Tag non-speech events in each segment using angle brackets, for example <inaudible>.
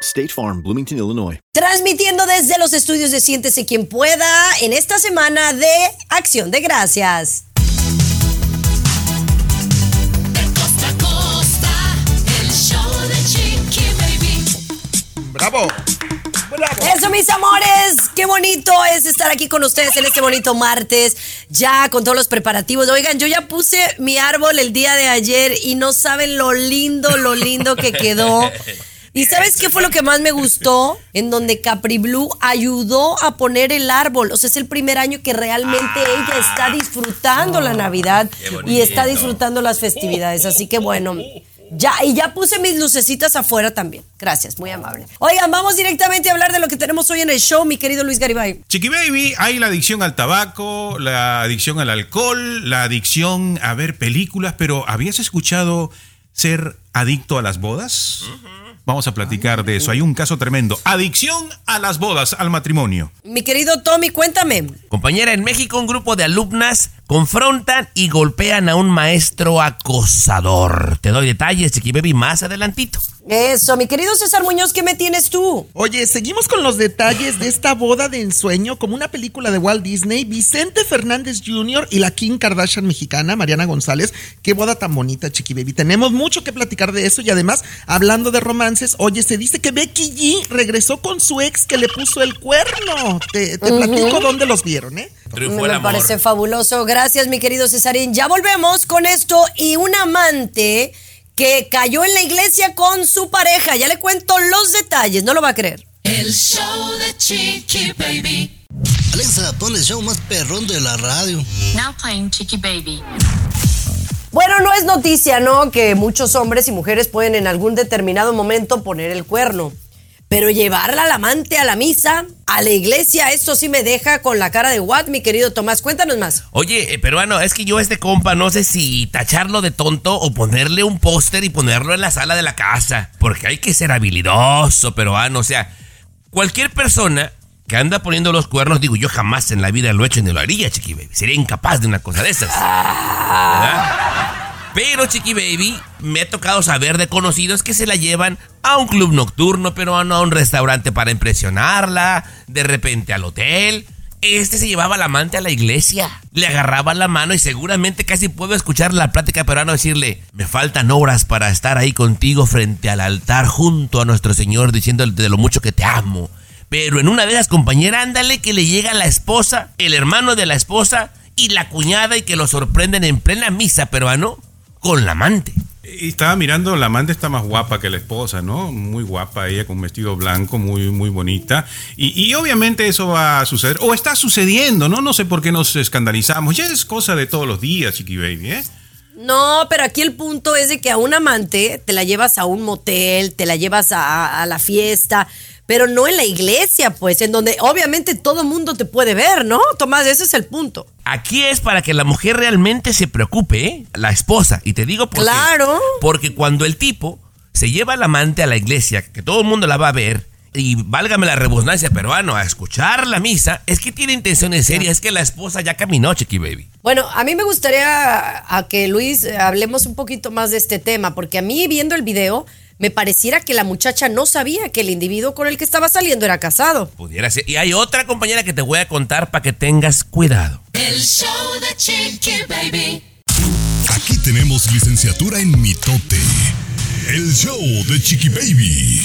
State Farm, Bloomington, Illinois. Transmitiendo desde los estudios de Siéntese quien pueda en esta semana de Acción de Gracias. Baby. ¡Bravo! Eso, mis amores, qué bonito es estar aquí con ustedes en este bonito martes, ya con todos los preparativos. Oigan, yo ya puse mi árbol el día de ayer y no saben lo lindo, lo lindo que quedó. <laughs> ¿Y sabes qué fue lo que más me gustó? En donde Capri Blue ayudó a poner el árbol. O sea, es el primer año que realmente ella está disfrutando la Navidad y está disfrutando las festividades. Así que bueno, ya, y ya puse mis lucecitas afuera también. Gracias, muy amable. Oigan, vamos directamente a hablar de lo que tenemos hoy en el show, mi querido Luis Garibay. Chiqui Baby, hay la adicción al tabaco, la adicción al alcohol, la adicción a ver películas, pero ¿habías escuchado ser adicto a las bodas? Vamos a platicar de eso. Hay un caso tremendo. Adicción a las bodas, al matrimonio. Mi querido Tommy, cuéntame. Compañera, en México un grupo de alumnas confrontan y golpean a un maestro acosador. Te doy detalles, Chiqui Baby, más adelantito. Eso, mi querido César Muñoz, ¿qué me tienes tú? Oye, seguimos con los detalles de esta boda de ensueño, como una película de Walt Disney. Vicente Fernández Jr. y la Kim Kardashian mexicana, Mariana González. Qué boda tan bonita, Chiqui Baby. Tenemos mucho que platicar de eso y además, hablando de romances, oye, se dice que Becky G regresó con su ex que le puso el cuerno. Te, te platico dónde los vieron, ¿eh? Triunfó me el amor. parece fabuloso. Gracias, mi querido Cesarín. Ya volvemos con esto y un amante que cayó en la iglesia con su pareja. Ya le cuento los detalles, no lo va a creer. El show de Chiqui Baby. Alexa, pon el show más perrón de la radio. Now playing Chiqui Baby. Bueno, no es noticia, ¿no? Que muchos hombres y mujeres pueden en algún determinado momento poner el cuerno. Pero llevarla al amante a la misa, a la iglesia, esto sí me deja con la cara de what, mi querido Tomás. Cuéntanos más. Oye, eh, peruano, es que yo a este compa no sé si tacharlo de tonto o ponerle un póster y ponerlo en la sala de la casa. Porque hay que ser habilidoso, peruano. O sea, cualquier persona que anda poniendo los cuernos, digo, yo jamás en la vida lo he hecho ni lo haría, Chiqui Baby. Sería incapaz de una cosa de esas. ¿Verdad? Pero, Chiqui Baby, me ha tocado saber de conocidos que se la llevan a un club nocturno peruano, a un restaurante para impresionarla, de repente al hotel. Este se llevaba al amante a la iglesia, le agarraba la mano y seguramente casi puedo escuchar la plática peruana decirle, me faltan horas para estar ahí contigo frente al altar junto a nuestro Señor diciéndole de lo mucho que te amo. Pero en una de esas, compañera, ándale que le llega la esposa, el hermano de la esposa y la cuñada y que lo sorprenden en plena misa peruano con la amante. Y estaba mirando, la amante está más guapa que la esposa, ¿no? Muy guapa, ella con un vestido blanco, muy, muy bonita. Y, y obviamente eso va a suceder, o está sucediendo, ¿no? No sé por qué nos escandalizamos. Ya es cosa de todos los días, Chiqui Baby, ¿eh? No, pero aquí el punto es de que a un amante te la llevas a un motel, te la llevas a, a la fiesta, pero no en la iglesia, pues, en donde obviamente todo mundo te puede ver, ¿no? Tomás, ese es el punto. Aquí es para que la mujer realmente se preocupe, ¿eh? La esposa. Y te digo por qué. Claro. Porque cuando el tipo se lleva al amante a la iglesia, que todo el mundo la va a ver, y válgame la rebusnancia peruano, a escuchar la misa, es que tiene intenciones serias, es que la esposa ya caminó, Chiqui Baby. Bueno, a mí me gustaría a que Luis eh, hablemos un poquito más de este tema, porque a mí viendo el video me pareciera que la muchacha no sabía que el individuo con el que estaba saliendo era casado. Pudiera ser. Y hay otra compañera que te voy a contar para que tengas cuidado. El show de Chiqui Baby. Aquí tenemos licenciatura en mitote. El show de Chiqui Baby.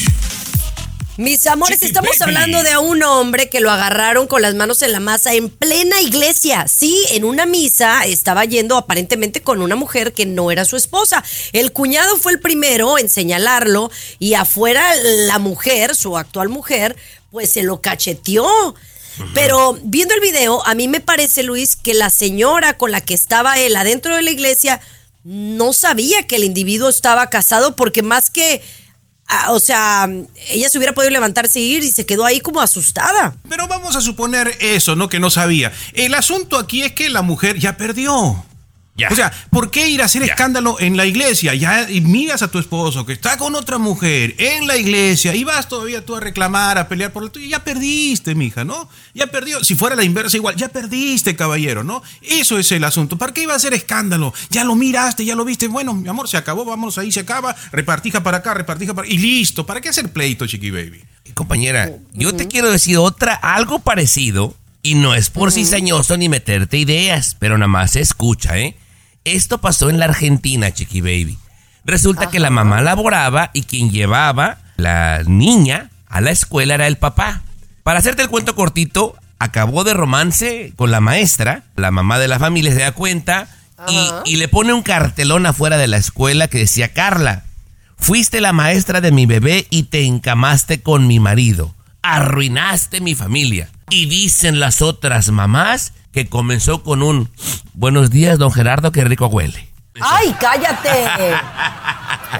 Mis amores, Chiqui estamos baby. hablando de a un hombre que lo agarraron con las manos en la masa en plena iglesia. Sí, en una misa estaba yendo aparentemente con una mujer que no era su esposa. El cuñado fue el primero en señalarlo y afuera la mujer, su actual mujer, pues se lo cacheteó. Pero viendo el video, a mí me parece, Luis, que la señora con la que estaba él adentro de la iglesia no sabía que el individuo estaba casado porque más que o sea, ella se hubiera podido levantarse e ir y se quedó ahí como asustada. Pero vamos a suponer eso, ¿no? Que no sabía. El asunto aquí es que la mujer ya perdió. Ya. O sea, ¿por qué ir a hacer Ya. escándalo en la iglesia? Ya y miras a tu esposo que está con otra mujer en la iglesia y vas todavía tú a reclamar, a pelear por lo tuyo. Ya perdiste, mija, ¿no? Ya perdió. Si fuera la inversa igual, ya perdiste, caballero, ¿no? Eso es el asunto. ¿Para qué iba a hacer escándalo? Ya lo miraste, ya lo viste. Bueno, mi amor, se acabó, vamos ahí, se acaba. Repartija para acá, repartija para Y listo. ¿Para qué hacer pleito, chiqui baby? Compañera, yo te quiero decir otra, algo parecido, y no es por cizañoso ni meterte ideas, pero nada más escucha, ¿eh? Esto pasó en la Argentina, Chiqui Baby. Resulta que la mamá laboraba y quien llevaba la niña a la escuela era el papá. Para hacerte el cuento cortito, acabó de romance con la maestra, la mamá de la familia se da cuenta y, y le pone un cartelón afuera de la escuela que decía, Carla, Fuiste la maestra de mi bebé y te encamaste con mi marido. Arruinaste mi familia. Y dicen las otras mamás que comenzó con un buenos días, don Gerardo, qué rico huele. ¡Ay, cállate!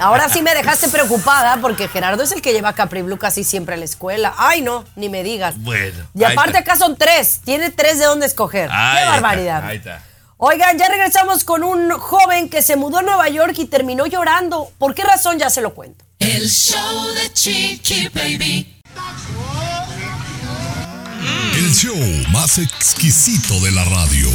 Ahora sí me dejaste preocupada porque Gerardo es el que lleva a Capri Blue casi siempre a la escuela. Ay, no, ni me digas. Bueno. Y aparte acá son tres. Tiene tres de dónde escoger. Ahí ¡Qué está, barbaridad! ahí está. Oigan, ya regresamos con un joven que se mudó a Nueva York y terminó llorando. ¿Por qué razón? Ya se lo cuento. El show de Chiqui Baby. Show más exquisito de la radio.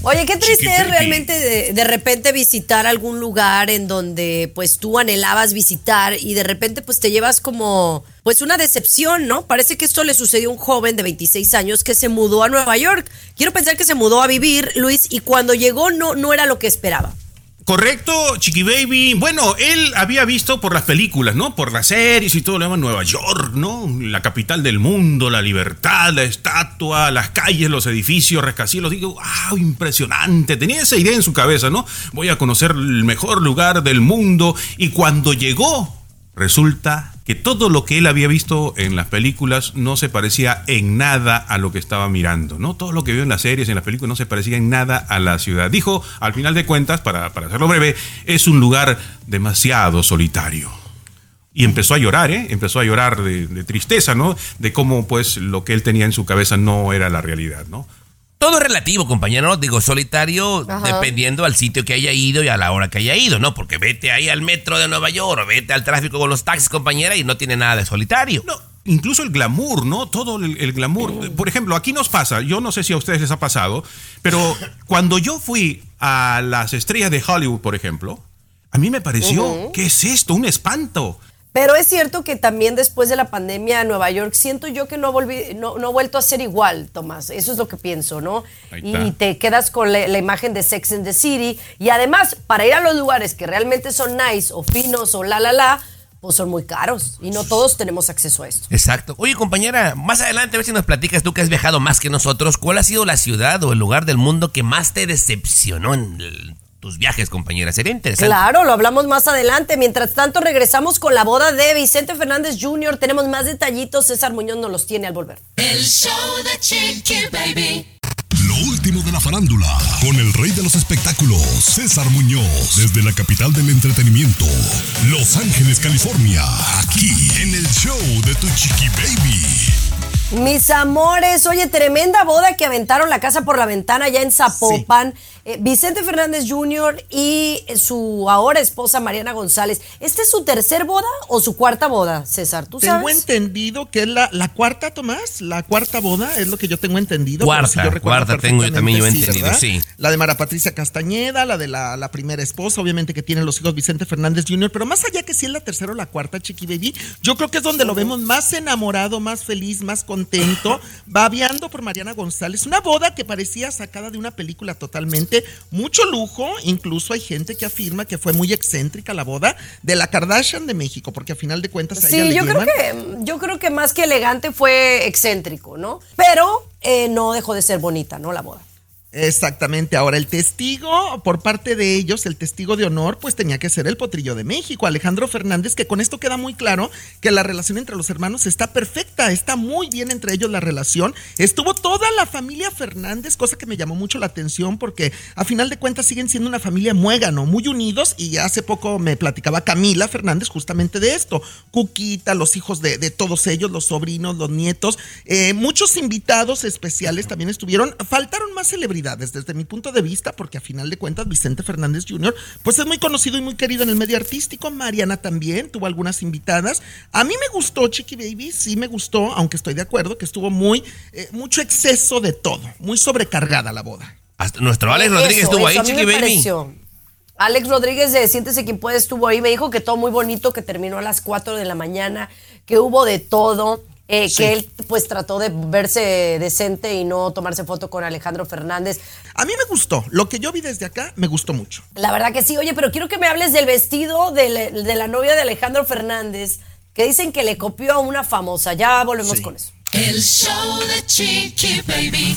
Oye, qué triste es realmente de, de repente visitar algún lugar en donde pues tú anhelabas visitar y de repente pues te llevas como pues una decepción, ¿no? Parece que esto le sucedió a un joven de 26 años que se mudó a Nueva York. Quiero pensar que se mudó a vivir, Luis, y cuando llegó no, no era lo que esperaba. Correcto, Chiqui Baby. Bueno, él había visto por las películas, ¿no? Por las series y todo lo demás, Nueva York, ¿no? La capital del mundo, la libertad, la estatua, las calles, los edificios, rascacielos. Digo, ¡wow! Impresionante. Tenía esa idea en su cabeza, ¿no? Voy a conocer el mejor lugar del mundo. Y cuando llegó, resulta que todo lo que él había visto en las películas no se parecía en nada a lo que estaba mirando, ¿no? Todo lo que vio en las series, en las películas, no se parecía en nada a la ciudad. Dijo, al final de cuentas, para, para hacerlo breve, es un lugar demasiado solitario. Y empezó a llorar, ¿eh? Empezó a llorar de, de tristeza, ¿no? De cómo, pues, lo que él tenía en su cabeza no era la realidad, ¿no? Todo es relativo, compañero. Digo, solitario Ajá. dependiendo al sitio que haya ido y a la hora que haya ido, ¿no? Porque vete ahí al metro de Nueva York o vete al tráfico con los taxis, compañera, y no tiene nada de solitario. No, incluso el glamour, ¿no? Todo el, el glamour. Por ejemplo, aquí nos pasa, yo no sé si a ustedes les ha pasado, pero cuando yo fui a las estrellas de Hollywood, por ejemplo, a mí me pareció, ¿qué es esto? Un espanto. Pero es cierto que también después de la pandemia en Nueva York, siento yo que no, volví, no, no ha vuelto a ser igual, Tomás. Eso es lo que pienso, ¿no? Y te quedas con la, la imagen de Sex and the City. Y además, para ir a los lugares que realmente son nice o finos o la, la, la, pues son muy caros. Y no todos tenemos acceso a esto. Exacto. Oye, compañera, más adelante a ver si nos platicas tú que has viajado más que nosotros. ¿Cuál ha sido la ciudad o el lugar del mundo que más te decepcionó en el- tus viajes, compañera? Sería interesante. Claro, lo hablamos más adelante. Mientras tanto, regresamos con la boda de Vicente Fernández Jr. Tenemos más detallitos. César Muñoz nos los tiene al volver. El show de Chiqui Baby. Lo último de la farándula, con el rey de los espectáculos, César Muñoz, desde la capital del entretenimiento, Los Ángeles, California, aquí en el show de Tu Chiqui Baby. Mis amores, oye, tremenda boda que aventaron la casa por la ventana ya en Zapopan. Eh, Vicente Fernández Jr. y su ahora esposa Mariana González. ¿Esta es su tercer boda o su cuarta boda, César? ¿Tú Tengo sabes? entendido que es la, la cuarta, Tomás, la cuarta boda, es lo que yo tengo entendido. Cuarta, si yo recuerdo cuarta tengo yo también yo entendido, ¿verdad? sí. La de Mara Patricia Castañeda, la de la, la primera esposa, obviamente que tienen los hijos Vicente Fernández Jr., pero más allá que si es la tercera o la cuarta, Chiqui Baby, yo creo que es donde lo vemos más enamorado, más feliz, más contento, babeando por Mariana González. Una boda que parecía sacada de una película totalmente, mucho lujo, incluso hay gente que afirma que fue muy excéntrica la boda de la Kardashian de México, porque a final de cuentas a ella Sí, le yo creo, que, yo creo que más que elegante fue excéntrico, ¿no? Pero eh, no dejó de ser bonita, ¿no? La boda. Exactamente. Ahora, el testigo, por parte de ellos, el testigo de honor, pues tenía que ser el potrillo de México, Alejandro Fernández, que con esto queda muy claro que la relación entre los hermanos está perfecta, está muy bien entre ellos la relación. Estuvo toda la familia Fernández, cosa que me llamó mucho la atención porque a final de cuentas siguen siendo una familia muégano, muy unidos y hace poco me platicaba Camila Fernández justamente de esto. Cuquita, los hijos de, todos ellos, los sobrinos, los nietos, eh, muchos invitados especiales también estuvieron. Faltaron más celebridades desde mi punto de vista, porque a final de cuentas Vicente Fernández Jr. pues es muy conocido y muy querido en el medio artístico. Mariana también tuvo algunas invitadas. A mí me gustó Chiqui Baby, sí me gustó, aunque estoy de acuerdo que estuvo muy eh, mucho exceso de todo, muy sobrecargada la boda. Hasta nuestro Alex Rodríguez Eso, estuvo eso, ahí, Chiqui Baby. pareció. Alex Rodríguez de Siéntese quien puede estuvo ahí, me dijo que todo muy bonito, que terminó a las 4 de la mañana, que hubo de todo, eh, Sí. que él pues trató de verse decente y no tomarse foto con Alejandro Fernández. A mí me gustó, lo que yo vi desde acá me gustó mucho. La verdad que sí, oye, pero quiero que me hables del vestido de, la- de la novia de Alejandro Fernández, que dicen que le copió a una famosa. Ya volvemos Sí. con eso. El show de Chiqui Baby.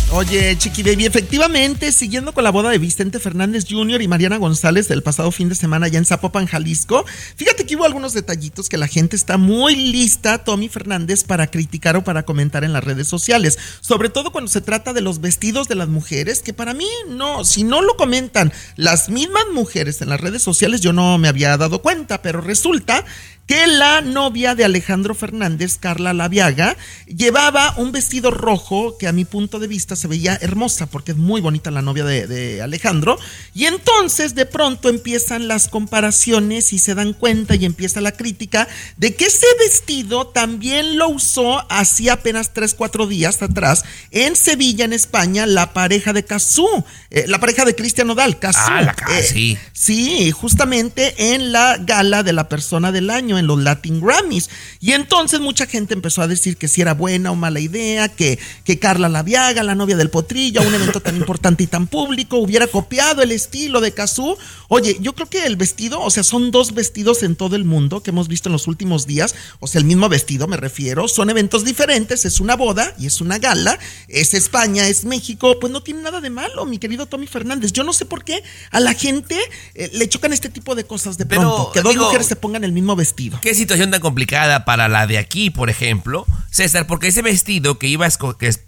Oye, Chiqui Baby, efectivamente, siguiendo con la boda de Vicente Fernández Jr. y Mariana González del pasado fin de semana allá en Zapopan, Jalisco, fíjate que hubo algunos detallitos que la gente está muy lista, Tommy Fernández, para criticar o para comentar en las redes sociales, sobre todo cuando se trata de los vestidos de las mujeres, que para mí no, si no lo comentan las mismas mujeres en las redes sociales, yo no me había dado cuenta, pero resulta que la novia de Alejandro Fernández, Carla Laviaga, llevaba un vestido rojo que a mi punto de vista se veía hermosa porque es muy bonita la novia de, de Alejandro. Y entonces de pronto empiezan las comparaciones y se dan cuenta y empieza la crítica de que ese vestido también lo usó hacía apenas 3, 4 días atrás en Sevilla, en España, la pareja de Cazú, eh, la pareja de Cristian Nodal, Cazú. Ah, la Eh, sí. Sí, justamente en la gala de la persona del año, en los Latin Grammys. Y entonces mucha gente empezó a decir que si era buena o mala idea, que, que Carla Laviaga, la novia del potrillo, a un evento tan importante y tan público, hubiera copiado el estilo de Cazú. Oye, yo creo que el vestido, o sea, son dos vestidos en todo el mundo que hemos visto en los últimos días, o sea, el mismo vestido me refiero, son eventos diferentes, es una boda y es una gala, es España, es México, pues no tiene nada de malo, mi querido Tommy Fernández. Yo no sé por qué a la gente eh, le chocan este tipo de cosas de Pero, pronto, que dos digo, mujeres se pongan el mismo vestido. Qué situación tan complicada para la de aquí, por ejemplo, César, porque ese vestido que iba a escoger,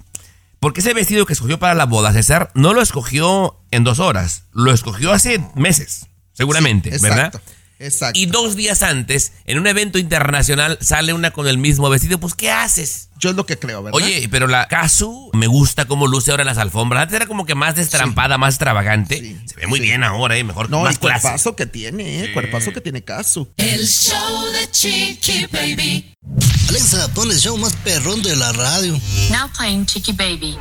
porque ese vestido que escogió para la boda, César, no lo escogió en dos horas, lo escogió hace meses, seguramente, Sí, ¿verdad? Exacto. Y dos días antes, en un evento internacional, sale una con el mismo vestido, pues ¿qué haces? Yo es lo que creo, ¿verdad? Oye, pero la Casu me gusta cómo luce ahora en las alfombras. Antes era como que más destrampada, más extravagante. Sí, Se ve muy bien ahora, ¿eh? Mejor, no, más el clase. cuerpazo que tiene, eh, cuerpazo que tiene Casu. El show de Chiqui Baby. Alexa, pon el show más perrón de la radio. Now playing Chicky Baby.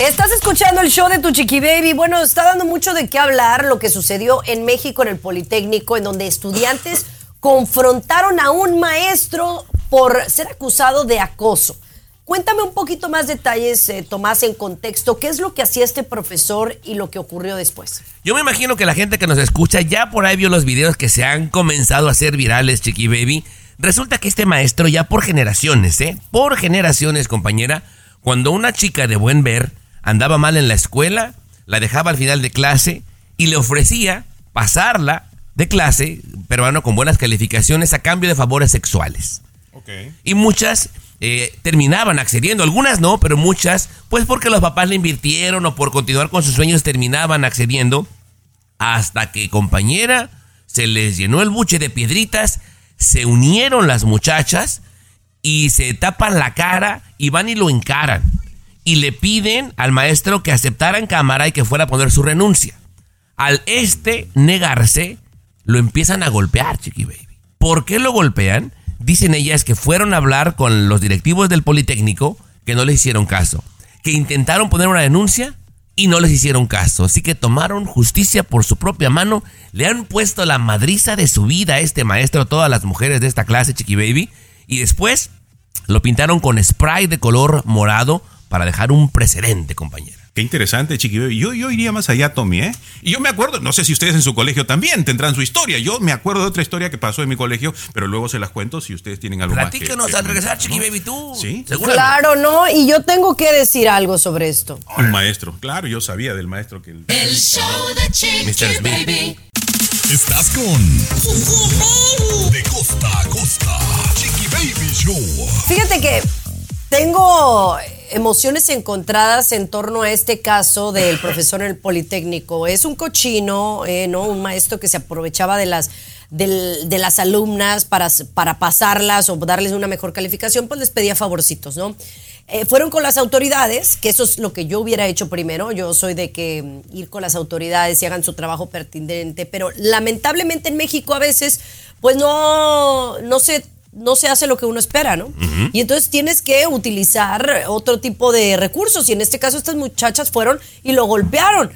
Estás escuchando el show de tu Chiqui Baby. Bueno, está dando mucho de qué hablar lo que sucedió en México en el Politécnico, en donde estudiantes <laughs> confrontaron a un maestro por ser acusado de acoso. Cuéntame un poquito más detalles, eh, Tomás, en contexto. ¿Qué es lo que hacía este profesor y lo que ocurrió después? Yo me imagino que la gente que nos escucha ya por ahí vio los videos que se han comenzado a hacer virales, Chiqui Baby. Resulta que este maestro ya por generaciones, ¿eh? Por generaciones, compañera, cuando una chica de buen ver andaba mal en la escuela, la dejaba al final de clase y le ofrecía pasarla de clase, peruano con buenas calificaciones, a cambio de favores sexuales. Y muchas eh, terminaban accediendo, algunas no, pero muchas, pues porque los papás le invirtieron o por continuar con sus sueños terminaban accediendo, hasta que compañera se les llenó el buche de piedritas, se unieron las muchachas y se tapan la cara y van y lo encaran. Y le piden al maestro que aceptara en cámara y que fuera a poner su renuncia. Al este negarse, lo empiezan a golpear, Chiqui Baby. ¿Por qué lo golpean? Dicen ellas que fueron a hablar con los directivos del Politécnico que no les hicieron caso. Que intentaron poner una denuncia y no les hicieron caso. Así que tomaron justicia por su propia mano. Le han puesto la madriza de su vida a este maestro, a todas las mujeres de esta clase, Chiqui Baby. Y después lo pintaron con spray de color morado para dejar un precedente, compañera. Qué interesante, Chiqui Baby. Yo, yo iría más allá, Tommy, ¿eh? Y yo me acuerdo, no sé si ustedes en su colegio también tendrán su historia. Yo me acuerdo de otra historia que pasó en mi colegio, pero luego se las cuento si ustedes tienen algo más. que- Platícanos que al regresar, Chiqui. Baby, tú. Sí. Seguramente. Claro, ¿no? Y yo tengo que decir algo sobre esto. Un maestro, claro, yo sabía del maestro que... el- El show de Chiqui Mr. Smith. Baby. Estás con De costa a costa. Chiqui Baby Show. Fíjate que tengo emociones encontradas en torno a este caso del profesor en el Politécnico. Es un cochino, eh, ¿no? Un maestro que se aprovechaba de las de las alumnas para, para pasarlas o darles una mejor calificación, pues les pedía favorcitos, ¿no? Eh, fueron con las autoridades, que eso es lo que yo hubiera hecho primero. Yo soy de que mm, ir con las autoridades y hagan su trabajo pertinente, pero lamentablemente en México a veces, pues no, no se no se hace lo que uno espera, ¿no? Y entonces tienes que utilizar otro tipo de recursos. Y en este caso estas muchachas fueron y lo golpearon.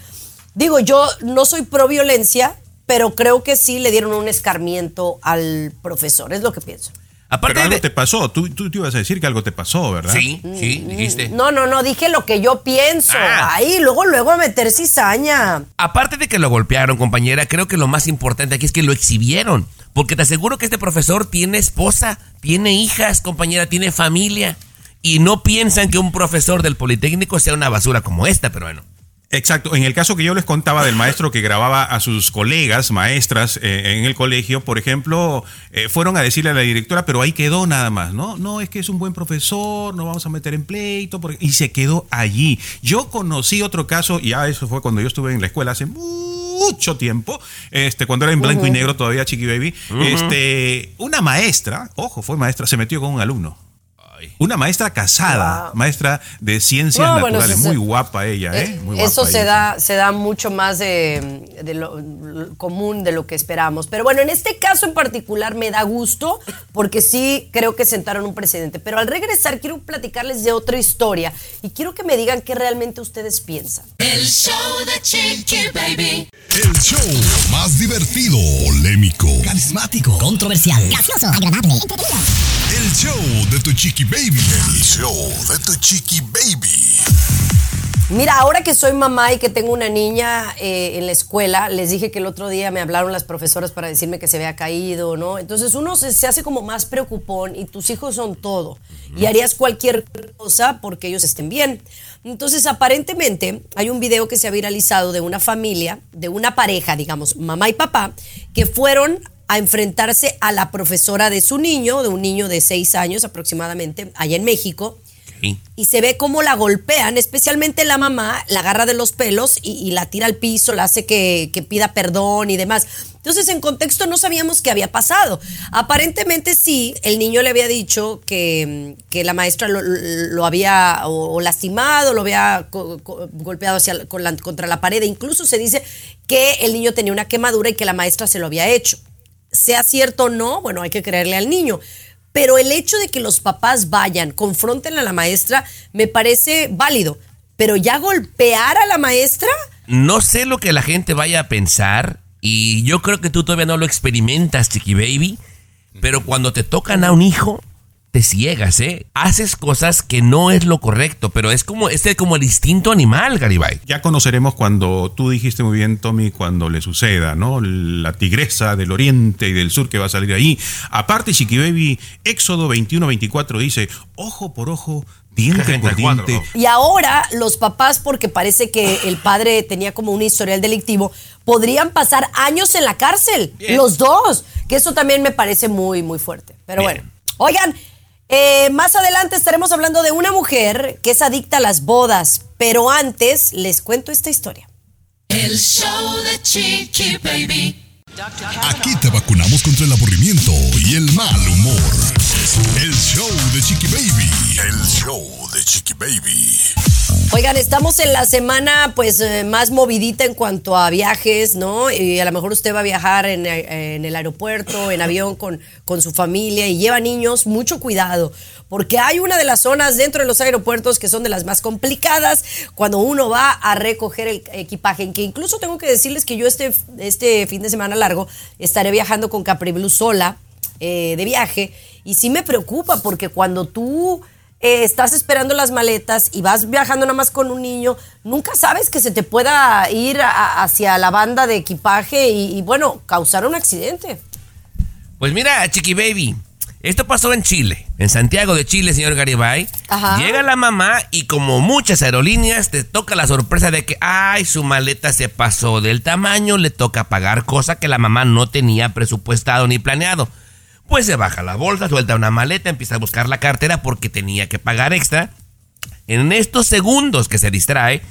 Digo, yo no soy pro violencia, pero creo que sí le dieron un escarmiento al profesor, es lo que pienso. Pero algo te pasó, tú, tú te ibas a decir que algo te pasó, ¿verdad? Sí, sí, dijiste. No, no, no, dije lo que yo pienso. Ah. Ahí, luego, luego a meter cizaña. Aparte de que lo golpearon, compañera, creo que lo más importante aquí es que lo exhibieron. Porque te aseguro que este profesor tiene esposa, tiene hijas, compañera, tiene familia. Y no piensan que un profesor del Politécnico sea una basura como esta, pero bueno. Exacto. En el caso que yo les contaba del maestro que grababa a sus colegas, maestras eh, en el colegio, por ejemplo, eh, fueron a decirle a la directora, pero ahí quedó nada más, ¿no? No, es que es un buen profesor, no vamos a meter en pleito, porque- y se quedó allí. Yo conocí otro caso, y ya eso fue cuando yo estuve en la escuela hace mucho tiempo, este, cuando era en blanco y negro todavía, Chiqui Baby, este, una maestra, ojo, fue maestra, se metió con un alumno. Una maestra casada, maestra de ciencias No, naturales, muy se- guapa ella, ¿eh? Muy guapa Eso se ella. da, se da mucho más de, de lo lo común de lo que esperamos. Pero bueno, en este caso en particular me da gusto porque sí creo que sentaron un precedente. Pero al regresar quiero platicarles de otra historia y quiero que me digan qué realmente ustedes piensan. El show de Chiqui Baby. El show más divertido, polémico, carismático, controversial, Gracioso, agradable, El show de tu chiqui baby. El show de tu chiqui baby. Mira, ahora que soy mamá y que tengo una niña eh, en la escuela, les dije que el otro día me hablaron las profesoras para decirme que se había caído, ¿no? Entonces uno se, se hace como más preocupón y tus hijos son todo. Y harías cualquier cosa porque ellos estén bien. Entonces, aparentemente, hay un video que se ha viralizado de una familia, de una pareja, digamos, mamá y papá, que fueron a enfrentarse a la profesora de su niño, de un niño de seis años aproximadamente, allá en México y se ve cómo la golpean, especialmente la mamá, la agarra de los pelos y, y la tira al piso, la hace que, que pida perdón y demás. Entonces, en contexto no sabíamos qué había pasado. Aparentemente sí, el niño le había dicho que, que la maestra lo, lo había o, o lastimado, lo había co- co- golpeado hacia, con la- contra la pared. E incluso se dice que el niño tenía una quemadura y que la maestra se lo había hecho. Sea cierto o no, bueno, hay que creerle al niño. Pero el hecho de que los papás vayan, confronten a la maestra, me parece válido. Pero ya golpear a la maestra, No sé lo que la gente vaya a pensar y yo creo que tú todavía no lo experimentas, Chiqui Baby, pero cuando te tocan a un hijo, te ciegas, ¿eh? Haces cosas que no es lo correcto, pero es como, este como el instinto animal, Garibay. Ya conoceremos cuando tú dijiste muy bien, Tommy, cuando le suceda, ¿no? La tigresa del oriente y del sur que va a salir ahí. Aparte, Chiqui Baby, Éxodo 21-24 dice, ojo por ojo, diente por 34. diente. y ahora los papás, porque parece que el padre tenía como un historial delictivo, podrían pasar años en la cárcel. Los dos. Que eso también me parece muy, muy fuerte. Pero bueno. Oigan, eh, más adelante estaremos hablando de una mujer que es adicta a las bodas. Pero antes les cuento esta historia. El show de Chiqui Baby. Aquí te vacunamos contra el aburrimiento y el mal humor. El show de Chiqui Baby. El show de Chiqui Baby. Oigan, estamos en la semana pues eh, más movidita en cuanto a viajes, ¿no? Y a lo mejor usted va a viajar en, eh, en el aeropuerto, en avión con, con su familia y lleva niños, mucho cuidado, porque hay una de las zonas dentro de los aeropuertos que son de las más complicadas cuando uno va a recoger el equipaje, que incluso tengo que decirles que yo este, este fin de semana largo estaré viajando con Capri Blue sola eh, de viaje y sí me preocupa porque cuando tú eh, estás esperando las maletas y vas viajando nada más con un niño, nunca sabes que se te pueda ir a- hacia la banda de equipaje y, y, bueno, causar un accidente. Pues mira, Chiqui Baby, esto pasó en Chile, en Santiago de Chile, señor Garibay. Ajá. Llega la mamá y como muchas aerolíneas te toca la sorpresa de que, ay, su maleta se pasó del tamaño, le toca pagar cosa que la mamá no tenía presupuestado ni planeado. Pues se baja la bolsa, suelta una maleta, empieza a buscar la cartera porque tenía que pagar extra. En estos segundos que se distrae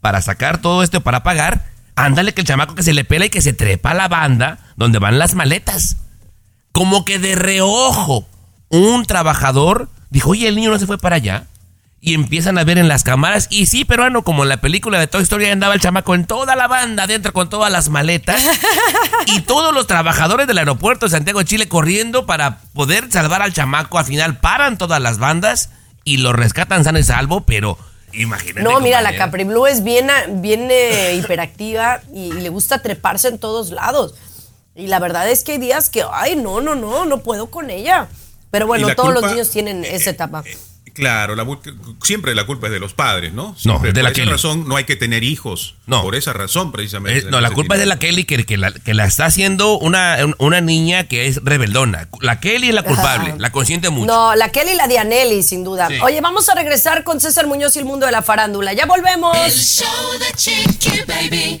para sacar todo esto para pagar, ándale que el chamaco que se le pela y que se trepa a la banda donde van las maletas como que de reojo un trabajador dijo, oye, el niño no se fue para allá. Y empiezan a ver en las cámaras. Y sí, peruano, como en la película de Toy Story, andaba el chamaco en toda la banda adentro con todas las maletas. <laughs> y todos los trabajadores del aeropuerto de Santiago de Chile corriendo para poder salvar al chamaco. Al final paran todas las bandas y lo rescatan sano y salvo, pero imagínate. No, mira, la. Capri Blue es bien, bien eh, hiperactiva y le gusta treparse en todos lados. Y la verdad es que hay días que, ay, no, no, no, no puedo con ella. Pero bueno, todos los niños tienen esa etapa. Claro, la siempre la culpa es de los padres, ¿no? No, Siempre. de la Por esa Kelly. razón no hay que tener hijos. No. Por esa razón, precisamente. Eh, no, la culpa es de la Kelly que, que la, que la está haciendo una, una niña que es rebeldona. La Kelly es la culpable, Ajá. la consiente mucho. No, la Kelly y la Dianelli, sin duda. Sí. Oye, vamos a regresar con César Muñoz y el mundo de la farándula. Ya volvemos. El show de Chiqui Baby.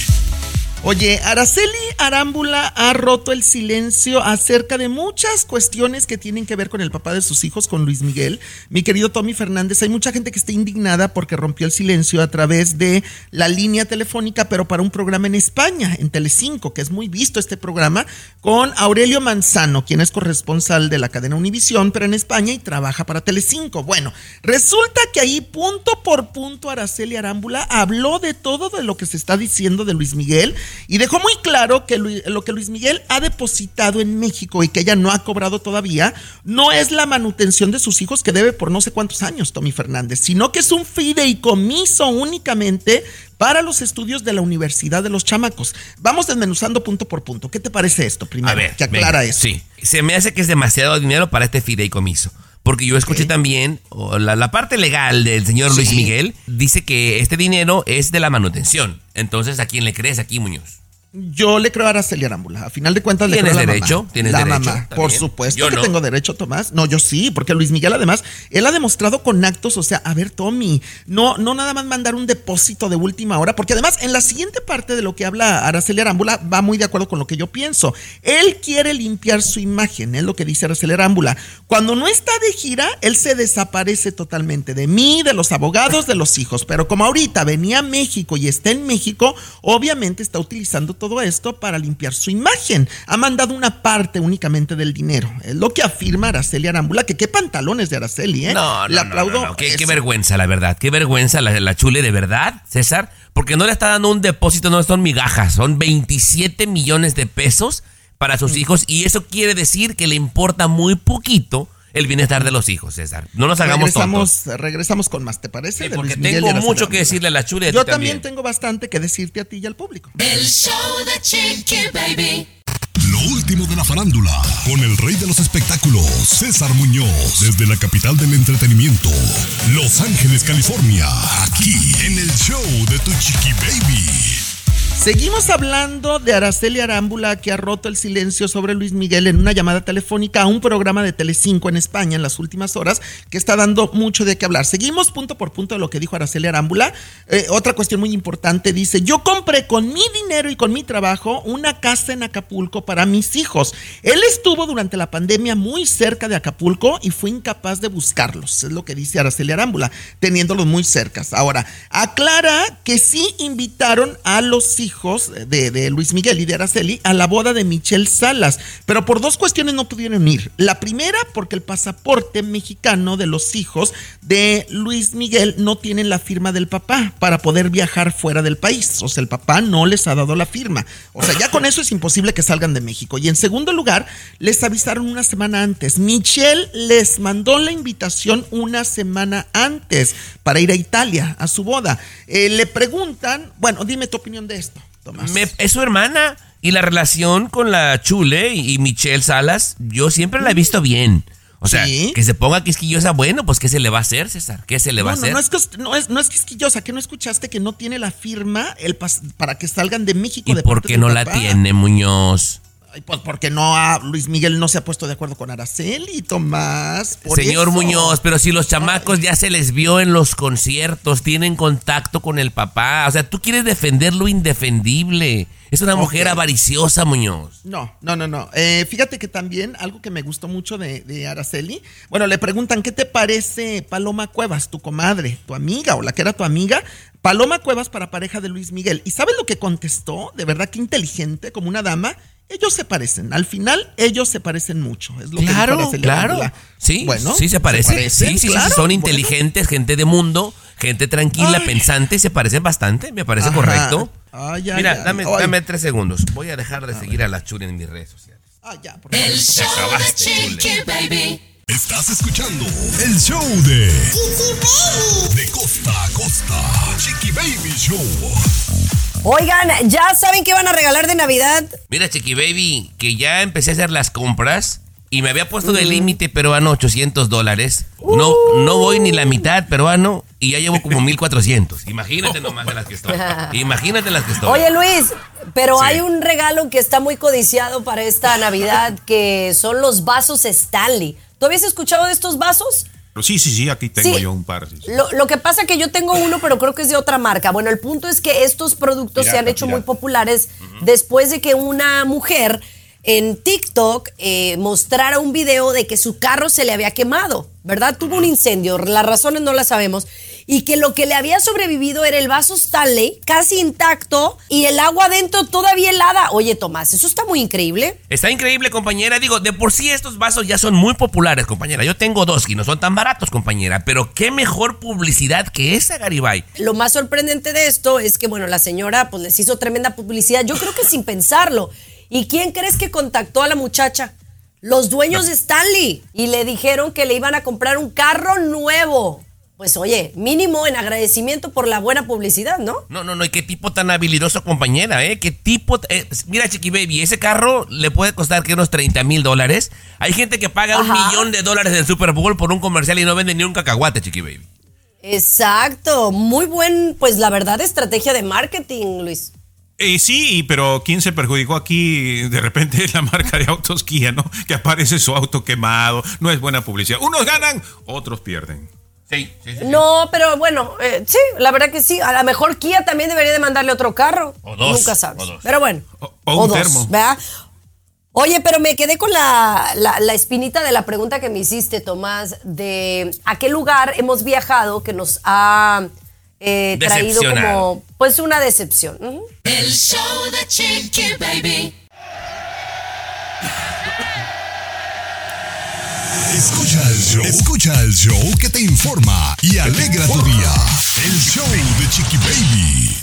Oye, Araceli Arámbula ha roto el silencio acerca de muchas cuestiones que tienen que ver con el papá de sus hijos, con Luis Miguel. Mi querido Tommy Fernández, hay mucha gente que está indignada porque rompió el silencio a través de la línea telefónica, pero para un programa en España, en Telecinco, que es muy visto este programa, con Aurelio Manzano, quien es corresponsal de la cadena Univisión, pero en España y trabaja para Telecinco. Bueno, resulta que ahí punto por punto Araceli Arámbula habló de todo de lo que se está diciendo de Luis Miguel y dejó muy claro que lo que Luis Miguel ha depositado en México y que ella no ha cobrado todavía no es la manutención de sus hijos que debe por no sé cuántos años, Tommy Fernández, sino que es un fideicomiso únicamente para los estudios de la Universidad de los Chamacos. Vamos desmenuzando punto por punto. ¿Qué te parece esto primero? A ver, que aclara venga, eso. Sí, se me hace que es demasiado dinero para este fideicomiso. Porque yo escuché también, la, la parte legal del señor Luis. Miguel dice que este dinero es de la manutención. Entonces, ¿a quién le crees aquí, Muñoz? Yo le creo a Araceli Arámbula. A final de cuentas le ¿Tienes creo a la derecho? mamá. ¿Tienes la derecho? mamá, por supuesto Yo que no. tengo derecho, Tomás. No, yo sí, porque Luis Miguel además, él ha demostrado con actos, o sea, a ver, Tommy, no, no nada más mandar un depósito de última hora, porque además en la siguiente parte de lo que habla Araceli Arámbula va muy de acuerdo con lo que yo pienso. Él quiere limpiar su imagen, es lo que dice Araceli Arámbula. Cuando no está de gira, él se desaparece totalmente de mí, de los abogados, de los hijos. Pero como ahorita venía a México y está en México, obviamente está utilizando todo esto para limpiar su imagen. Ha mandado una parte únicamente del dinero. Es lo que afirma Araceli Arámbula, que qué pantalones de Araceli, ¿eh? No, no, Le aplaudo. no, no. Qué, qué vergüenza, la verdad. Qué vergüenza la, la chule de verdad, César. Porque no le está dando un depósito, no son migajas. Son 27 millones de pesos para sus hijos. Y eso quiere decir que le importa muy poquito el bienestar de los hijos, César. No nos hagamos tontos. regresamos, regresamos con más, ¿te parece? Sí, De porque Luis Miguel y tengo mucho que decirle a la chule y a Yo también. tengo bastante que decirte a ti y al público. El show de Chiqui Baby. Lo último de la farándula, con el rey de los espectáculos, César Muñoz, desde la capital del entretenimiento, Los Ángeles, California, aquí en el show de tu chiqui baby. Seguimos hablando de Araceli Arámbula que ha roto el silencio sobre Luis Miguel en una llamada telefónica a un programa de Telecinco en España en las últimas horas que está dando mucho de qué hablar. Seguimos punto por punto de lo que dijo Araceli Arámbula. Eh, otra cuestión muy importante dice, yo compré con mi dinero y con mi trabajo una casa en Acapulco para mis hijos. Él estuvo durante la pandemia muy cerca de Acapulco y fue incapaz de buscarlos. Es lo que dice Araceli Arámbula, teniéndolos muy cercas. Ahora, aclara que sí invitaron a los hijos hijos de, Luis Miguel y de Araceli a la boda de Michelle Salas, pero por dos cuestiones no pudieron ir. La primera, porque el pasaporte mexicano de los hijos de Luis Miguel no tienen la firma del papá para poder viajar fuera del país. O sea, el papá no les ha dado la firma. O sea, ya con eso es imposible que salgan de México. Y en segundo lugar, les avisaron una semana antes. Michelle les mandó la invitación una semana antes para ir a Italia a su boda. Eh, le preguntan, bueno, dime tu opinión de esto, Tomás. Me- es su hermana. Y la relación con la Chule y, y Michelle Salas, yo siempre la he visto bien. O sea, Sí. que se ponga quisquillosa, bueno, pues ¿qué se le va a hacer, César? ¿Qué se le va No, a no, hacer? no es, que- no, es, no es quisquillosa, que no escuchaste que no tiene la firma el pas- para que salgan de México. ¿Y de por qué no la papá. tiene, Muñoz? Ay, pues porque no ha- Luis Miguel no se ha puesto de acuerdo con Araceli, Tomás. Señor eso. Muñoz, pero si los chamacos ya se les vio en los conciertos, tienen contacto con el papá, o sea, tú quieres defender lo indefendible. Es una mujer avariciosa, Muñoz. No, no, no, no. Eh, fíjate que también algo que me gustó mucho de, de Araceli. Bueno, le preguntan, ¿qué te parece Paloma Cuevas, tu comadre, tu amiga o la que era tu amiga? Paloma Cuevas para pareja de Luis Miguel. ¿Y sabes lo que contestó? De verdad que inteligente, como una dama. Ellos se parecen. Al final, ellos se parecen mucho. Es lo que Claro, Araceli claro. Arámbula. Sí, Bueno, sí se parecen. parecen, sí, sí, sí, claro, son bueno. inteligentes, gente de mundo, gente tranquila, Ay. pensante, se parecen bastante, me parece Ajá. correcto. Ay, ay, Mira, ay. dame, Ay. dame tres segundos. Voy a dejar de seguir a la chula en mis redes sociales. Ah, ya, por favor. El show de Baby. Estás escuchando el show de Chiqui Baby. De costa a costa. Chiqui Baby Show. Oigan, ¿ya saben qué van a regalar de Navidad? Mira, Chiqui Baby, que ya empecé a hacer las compras y me había puesto de límite peruano 800 dólares. No, no voy ni la mitad peruano y ya llevo como 1400. Imagínate nomás de las que estoy. <laughs> Imagínate las que estoy. Oye Luis, pero Sí. hay un regalo que está muy codiciado para esta Navidad que son los vasos Stanley. ¿Tú habías escuchado de estos vasos? Sí, sí, sí, aquí tengo Sí. yo un par. sí, sí. Lo, lo que pasa que yo tengo uno, pero creo que es de otra marca. Bueno, el punto es que estos productos se han hecho muy populares después de que una mujer en TikTok eh, mostrara un video de que su carro se le había quemado, ¿verdad? Tuvo un incendio, las razones no las sabemos. Y que lo que le había sobrevivido era el vaso Stanley, casi intacto, y el agua adentro todavía helada. Oye, Tomás, eso está muy increíble. Está increíble, compañera. Digo, de por sí estos vasos ya son muy populares, compañera. Yo tengo dos y no son tan baratos, compañera. Pero qué mejor publicidad que esa, Garibay. Lo más sorprendente de esto es que, bueno, la señora pues les hizo tremenda publicidad, yo creo que sin pensarlo. ¿Y quién crees que contactó a la muchacha? Los dueños de Stanley. Y le dijeron que le iban a comprar un carro nuevo. Pues oye, mínimo en agradecimiento por la buena publicidad, ¿no? No, no, no, y qué tipo tan habilidoso, compañera, ¿eh? Qué tipo. eh, mira, Chiqui Baby, ese carro le puede costar que unos 30 mil dólares. Hay gente que paga un millón de dólares del Super Bowl por un comercial y no vende ni un cacahuate, Chiqui Baby. Exacto. Muy buen, pues la verdad, estrategia de marketing, Luis. Eh, sí, pero ¿quién se perjudicó aquí? De repente <laughs> la marca de autos Kia, ¿no? Que aparece su auto quemado. No es buena publicidad. Unos ganan, otros pierden. Sí, sí, sí. No, pero bueno, eh, sí, la verdad que sí. A lo mejor Kia también debería de mandarle otro carro. O dos, Nunca sabes. o dos. Pero bueno. O- o un dos, termo. ¿verdad? Oye, pero me quedé con la, la- la espinita de la pregunta que me hiciste, Tomás, de a qué lugar hemos viajado que nos ha eh, traído como, pues, una decepción. El show de Chiqui Baby. Escucha el show. Escucha el show que te informa y alegra tu día. El show de Chiqui Baby.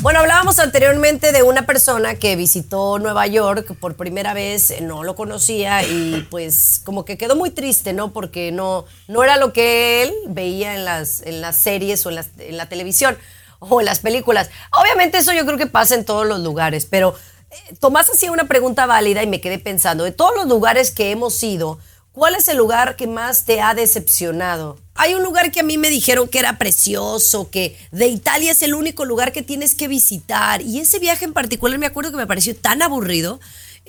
Bueno, hablábamos anteriormente de una persona que visitó Nueva York por primera vez, eh, no lo conocía y <laughs> pues como que quedó muy triste, ¿no? Porque no, no era lo que él veía en las, en las series o en, las- en la televisión o en las películas. Obviamente eso yo creo que pasa en todos los lugares, pero eh, Tomás hacía una pregunta válida y me quedé pensando, de todos los lugares que hemos ido, ¿cuál es el lugar que más te ha decepcionado? Hay un lugar que a mí me dijeron que era precioso, que de Italia es el único lugar que tienes que visitar. Y ese viaje en particular me acuerdo que me pareció tan aburrido.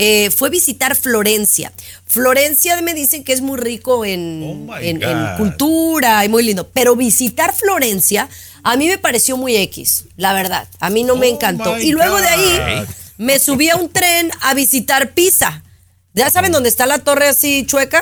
eh, fue visitar Florencia. Florencia me dicen que es muy rico en, Oh en- en cultura y muy lindo. Pero visitar Florencia a mí me pareció muy X, la verdad. A mí no me Oh encantó. Y luego de ahí me subí a un tren a visitar Pisa. ¿Ya saben dónde está la torre así chueca?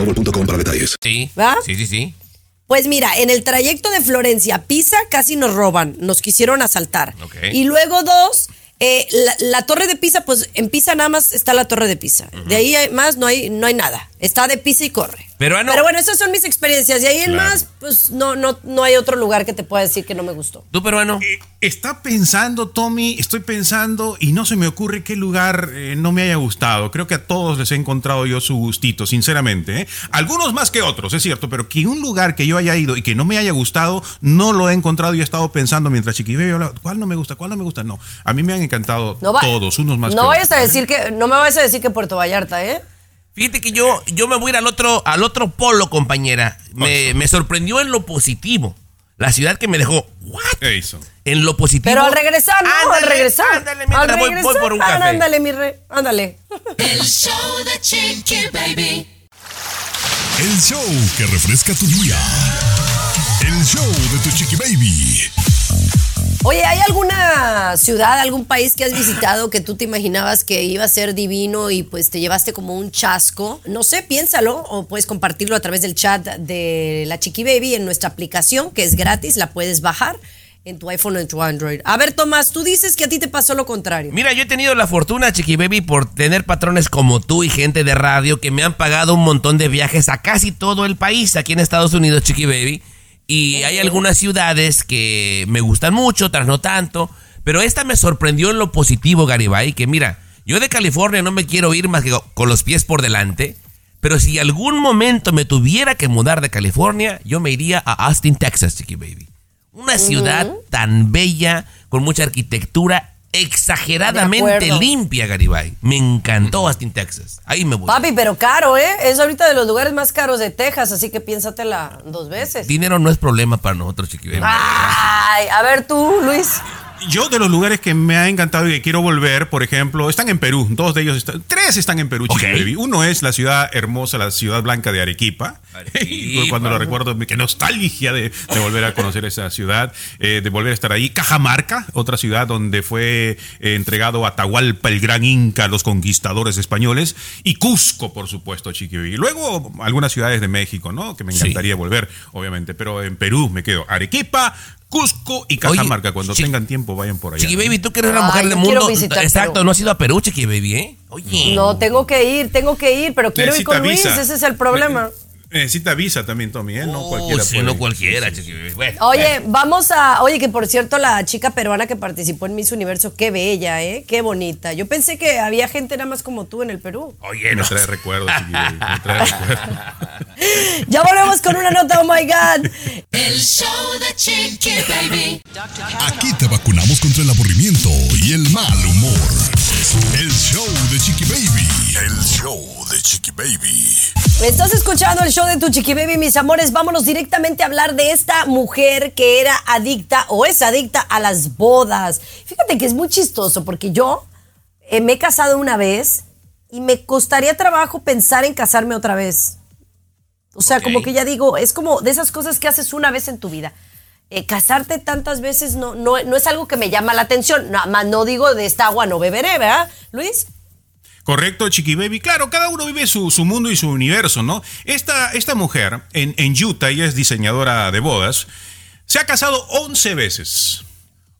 boostmobile.com para detalles. Sí. ¿Va? Sí, sí, sí. Pues mira, en el trayecto de Florencia a Pisa casi nos roban, nos quisieron asaltar. Ok. Y luego dos, eh, la, la torre de Pisa, pues en Pisa nada más está la torre de Pisa. De ahí hay más no hay, no hay nada. Está de Pisa y corre. Peruano. Pero bueno, esas son mis experiencias. Y ahí en Claro. más, pues no, no, no hay otro lugar que te pueda decir que no me gustó. ¿Tú, peruano? Eh, Está pensando, Tommy, estoy pensando y no se me ocurre qué lugar eh, no me haya gustado. Creo que a todos les he encontrado yo su gustito, sinceramente. ¿eh? Algunos más que otros, es cierto, pero que un lugar que yo haya ido y que no me haya gustado, no lo he encontrado y he estado pensando mientras chiquibeo, ¿cuál no me gusta? ¿Cuál no me gusta? No, a mí me han encantado No va- todos, unos más No que vayas a otros. ¿eh? decir que, no me vayas a decir que Puerto Vallarta, ¿eh? Fíjate que yo, yo me voy a ir al otro, al otro polo, compañera. Me, me sorprendió en lo positivo. La ciudad que me dejó, ¿what? Eso. En lo positivo. Pero al regresar, ¿no? al Ándale, regresar. ándale, mientras al voy- voy regresar. por un café. Ándale, mi rey, ándale. El show de Chiqui Baby. El show que refresca tu día. El show de tu chiqui baby. Oye, ¿hay alguna ciudad, algún país que has visitado que tú te imaginabas que iba a ser divino y pues te llevaste como un chasco? No sé, piénsalo o puedes compartirlo a través del chat de la Chiqui Baby en nuestra aplicación que es gratis, la puedes bajar en tu iPhone o en tu Android. A ver, Tomás, tú dices que a ti te pasó lo contrario. Mira, yo he tenido la fortuna, Chiqui Baby, por tener patrones como tú y gente de radio que me han pagado un montón de viajes a casi todo el país, aquí en Estados Unidos, Chiqui Baby. Y hay algunas ciudades que me gustan mucho, otras no tanto. Pero esta me sorprendió en lo positivo, Garibay, que mira, yo de California no me quiero ir más que con los pies por delante. Pero si algún momento me tuviera que mudar de California, yo me iría a Austin, Texas, Chiqui Baby. Una ciudad tan bella, con mucha arquitectura, exageradamente limpia, Garibay. Me encantó Austin, Texas. Ahí me voy. Papi, pero caro, ¿eh? Es ahorita de los lugares más caros de Texas, así que piénsatela dos veces. Dinero no es problema para nosotros, Chiqui Baby. Ay, a ver tú, Luis. Yo de los lugares que me ha encantado y que quiero volver, por ejemplo, están en Perú. Dos de ellos están, tres están en Perú, Chiqui Ok. Baby. Uno es la ciudad hermosa, la ciudad blanca de Arequipa. <laughs> Arequipa. Cuando lo recuerdo, qué nostalgia de, de volver a conocer esa ciudad, eh, de volver a estar ahí. Cajamarca, otra ciudad donde fue eh, entregado Atahualpa, el gran Inca, los conquistadores españoles. Y Cusco, por supuesto, Chiqui Baby. Luego algunas ciudades de México, ¿no? Que me Sí. encantaría volver, obviamente. Pero en Perú me quedo Arequipa, Cusco y Oye, Cajamarca. Cuando Chiqui- tengan tiempo, vayan por allá. Chiqui Baby, tú que eres una mujer del quiero mundo. visitar Exacto, no has ido a Perú, Chiqui Baby, ¿eh? Oye. No, tengo que ir, tengo que ir, pero quiero ir con Luis, visa. ese es el problema. Necesita visa también, Tommy, ¿eh? No Oh, cualquiera sí, puede. no cualquiera. Bueno, Oye, bueno. vamos a. Oye, que por cierto, la chica peruana que participó en Miss Universo, qué bella, ¿eh? Qué bonita. Yo pensé que había gente nada más como tú en el Perú. Oye, Me no. trae recuerdos, me trae <laughs> recuerdos. Ya volvemos con una nota, oh my God. El show de Chiqui Baby. Aquí te vacunamos contra el aburrimiento y el mal humor. El show de Chiqui Baby. El show de Chiqui Baby. Estás escuchando el show de tu Chiqui Baby, mis amores. Vámonos directamente a hablar de esta mujer que era adicta o es adicta a las bodas. Fíjate que es muy chistoso porque yo eh, me he casado una vez y me costaría trabajo pensar en casarme otra vez. O sea, como que ya digo, es como de esas cosas que haces una vez en tu vida. Eh, casarte tantas veces no, no, no es algo que me llama la atención. Nada más no digo de esta agua no beberé, ¿verdad, Luis? Correcto, Chiqui Baby. Claro, cada uno vive su, su mundo y su universo, ¿no? Esta, esta mujer en, en Utah, ella es diseñadora de bodas, se ha casado 11 veces.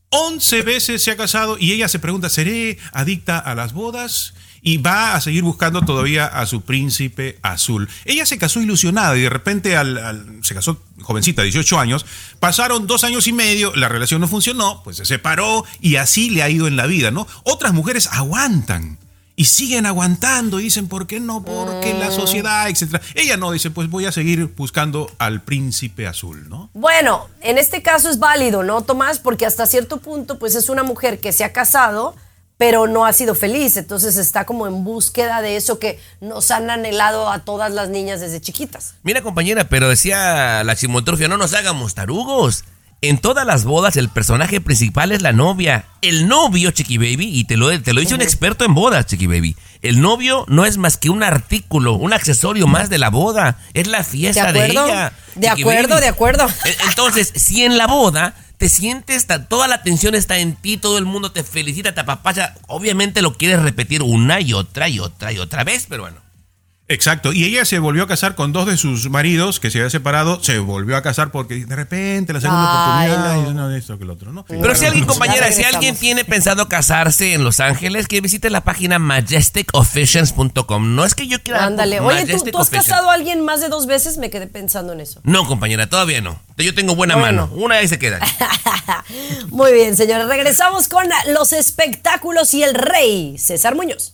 11 veces se ha casado y ella se pregunta, ¿seré adicta a las bodas? Y va a seguir buscando todavía a su príncipe azul. Ella se casó ilusionada y de repente al, se casó jovencita, 18 años. Pasaron dos años y medio, la relación no funcionó, pues se separó y así le ha ido en la vida, ¿no? Otras mujeres aguantan y siguen aguantando y dicen, ¿por qué no? Porque la sociedad, etcétera. Ella no, dice, pues voy a seguir buscando al príncipe azul, ¿no? Bueno, en este caso es válido, ¿no, Tomás? Porque hasta cierto punto, pues es una mujer que se ha casado, pero no ha sido feliz. Entonces está como en búsqueda de eso que nos han anhelado a todas las niñas desde chiquitas. Mira, compañera, pero decía la chimotrofia, no nos hagamos tarugos. En todas las bodas el personaje principal es la novia. El novio, Chiqui Baby, y te lo, te lo dice un experto en bodas, Chiqui Baby. El novio no es más que un artículo, un accesorio más de la boda. Es la ¿De fiesta de, acuerdo? ella. De Chiqui acuerdo, Baby. de acuerdo. E- Entonces, si en la boda te sientes, toda la atención está en ti, todo el mundo te felicita, te apapacha, obviamente lo quieres repetir una y otra y otra y otra vez, pero bueno. Exacto, y ella se volvió a casar con dos de sus maridos que se había separado, se volvió a casar porque de repente la segunda Ay, oportunidad, no. y no, esto que lo otro, ¿no? Pero si alguien, compañera, si alguien tiene pensado casarse en Los Ángeles, que visite la página majesticofficials.com. No es que yo quiera. Ándale. Oye, ¿tú, tú has casado a alguien más de dos veces? Me quedé pensando en eso. No, compañera, todavía no. Yo tengo buena Bueno. mano. Una vez se queda. <laughs> Muy bien, señores. Regresamos con los espectáculos y el rey, César Muñoz.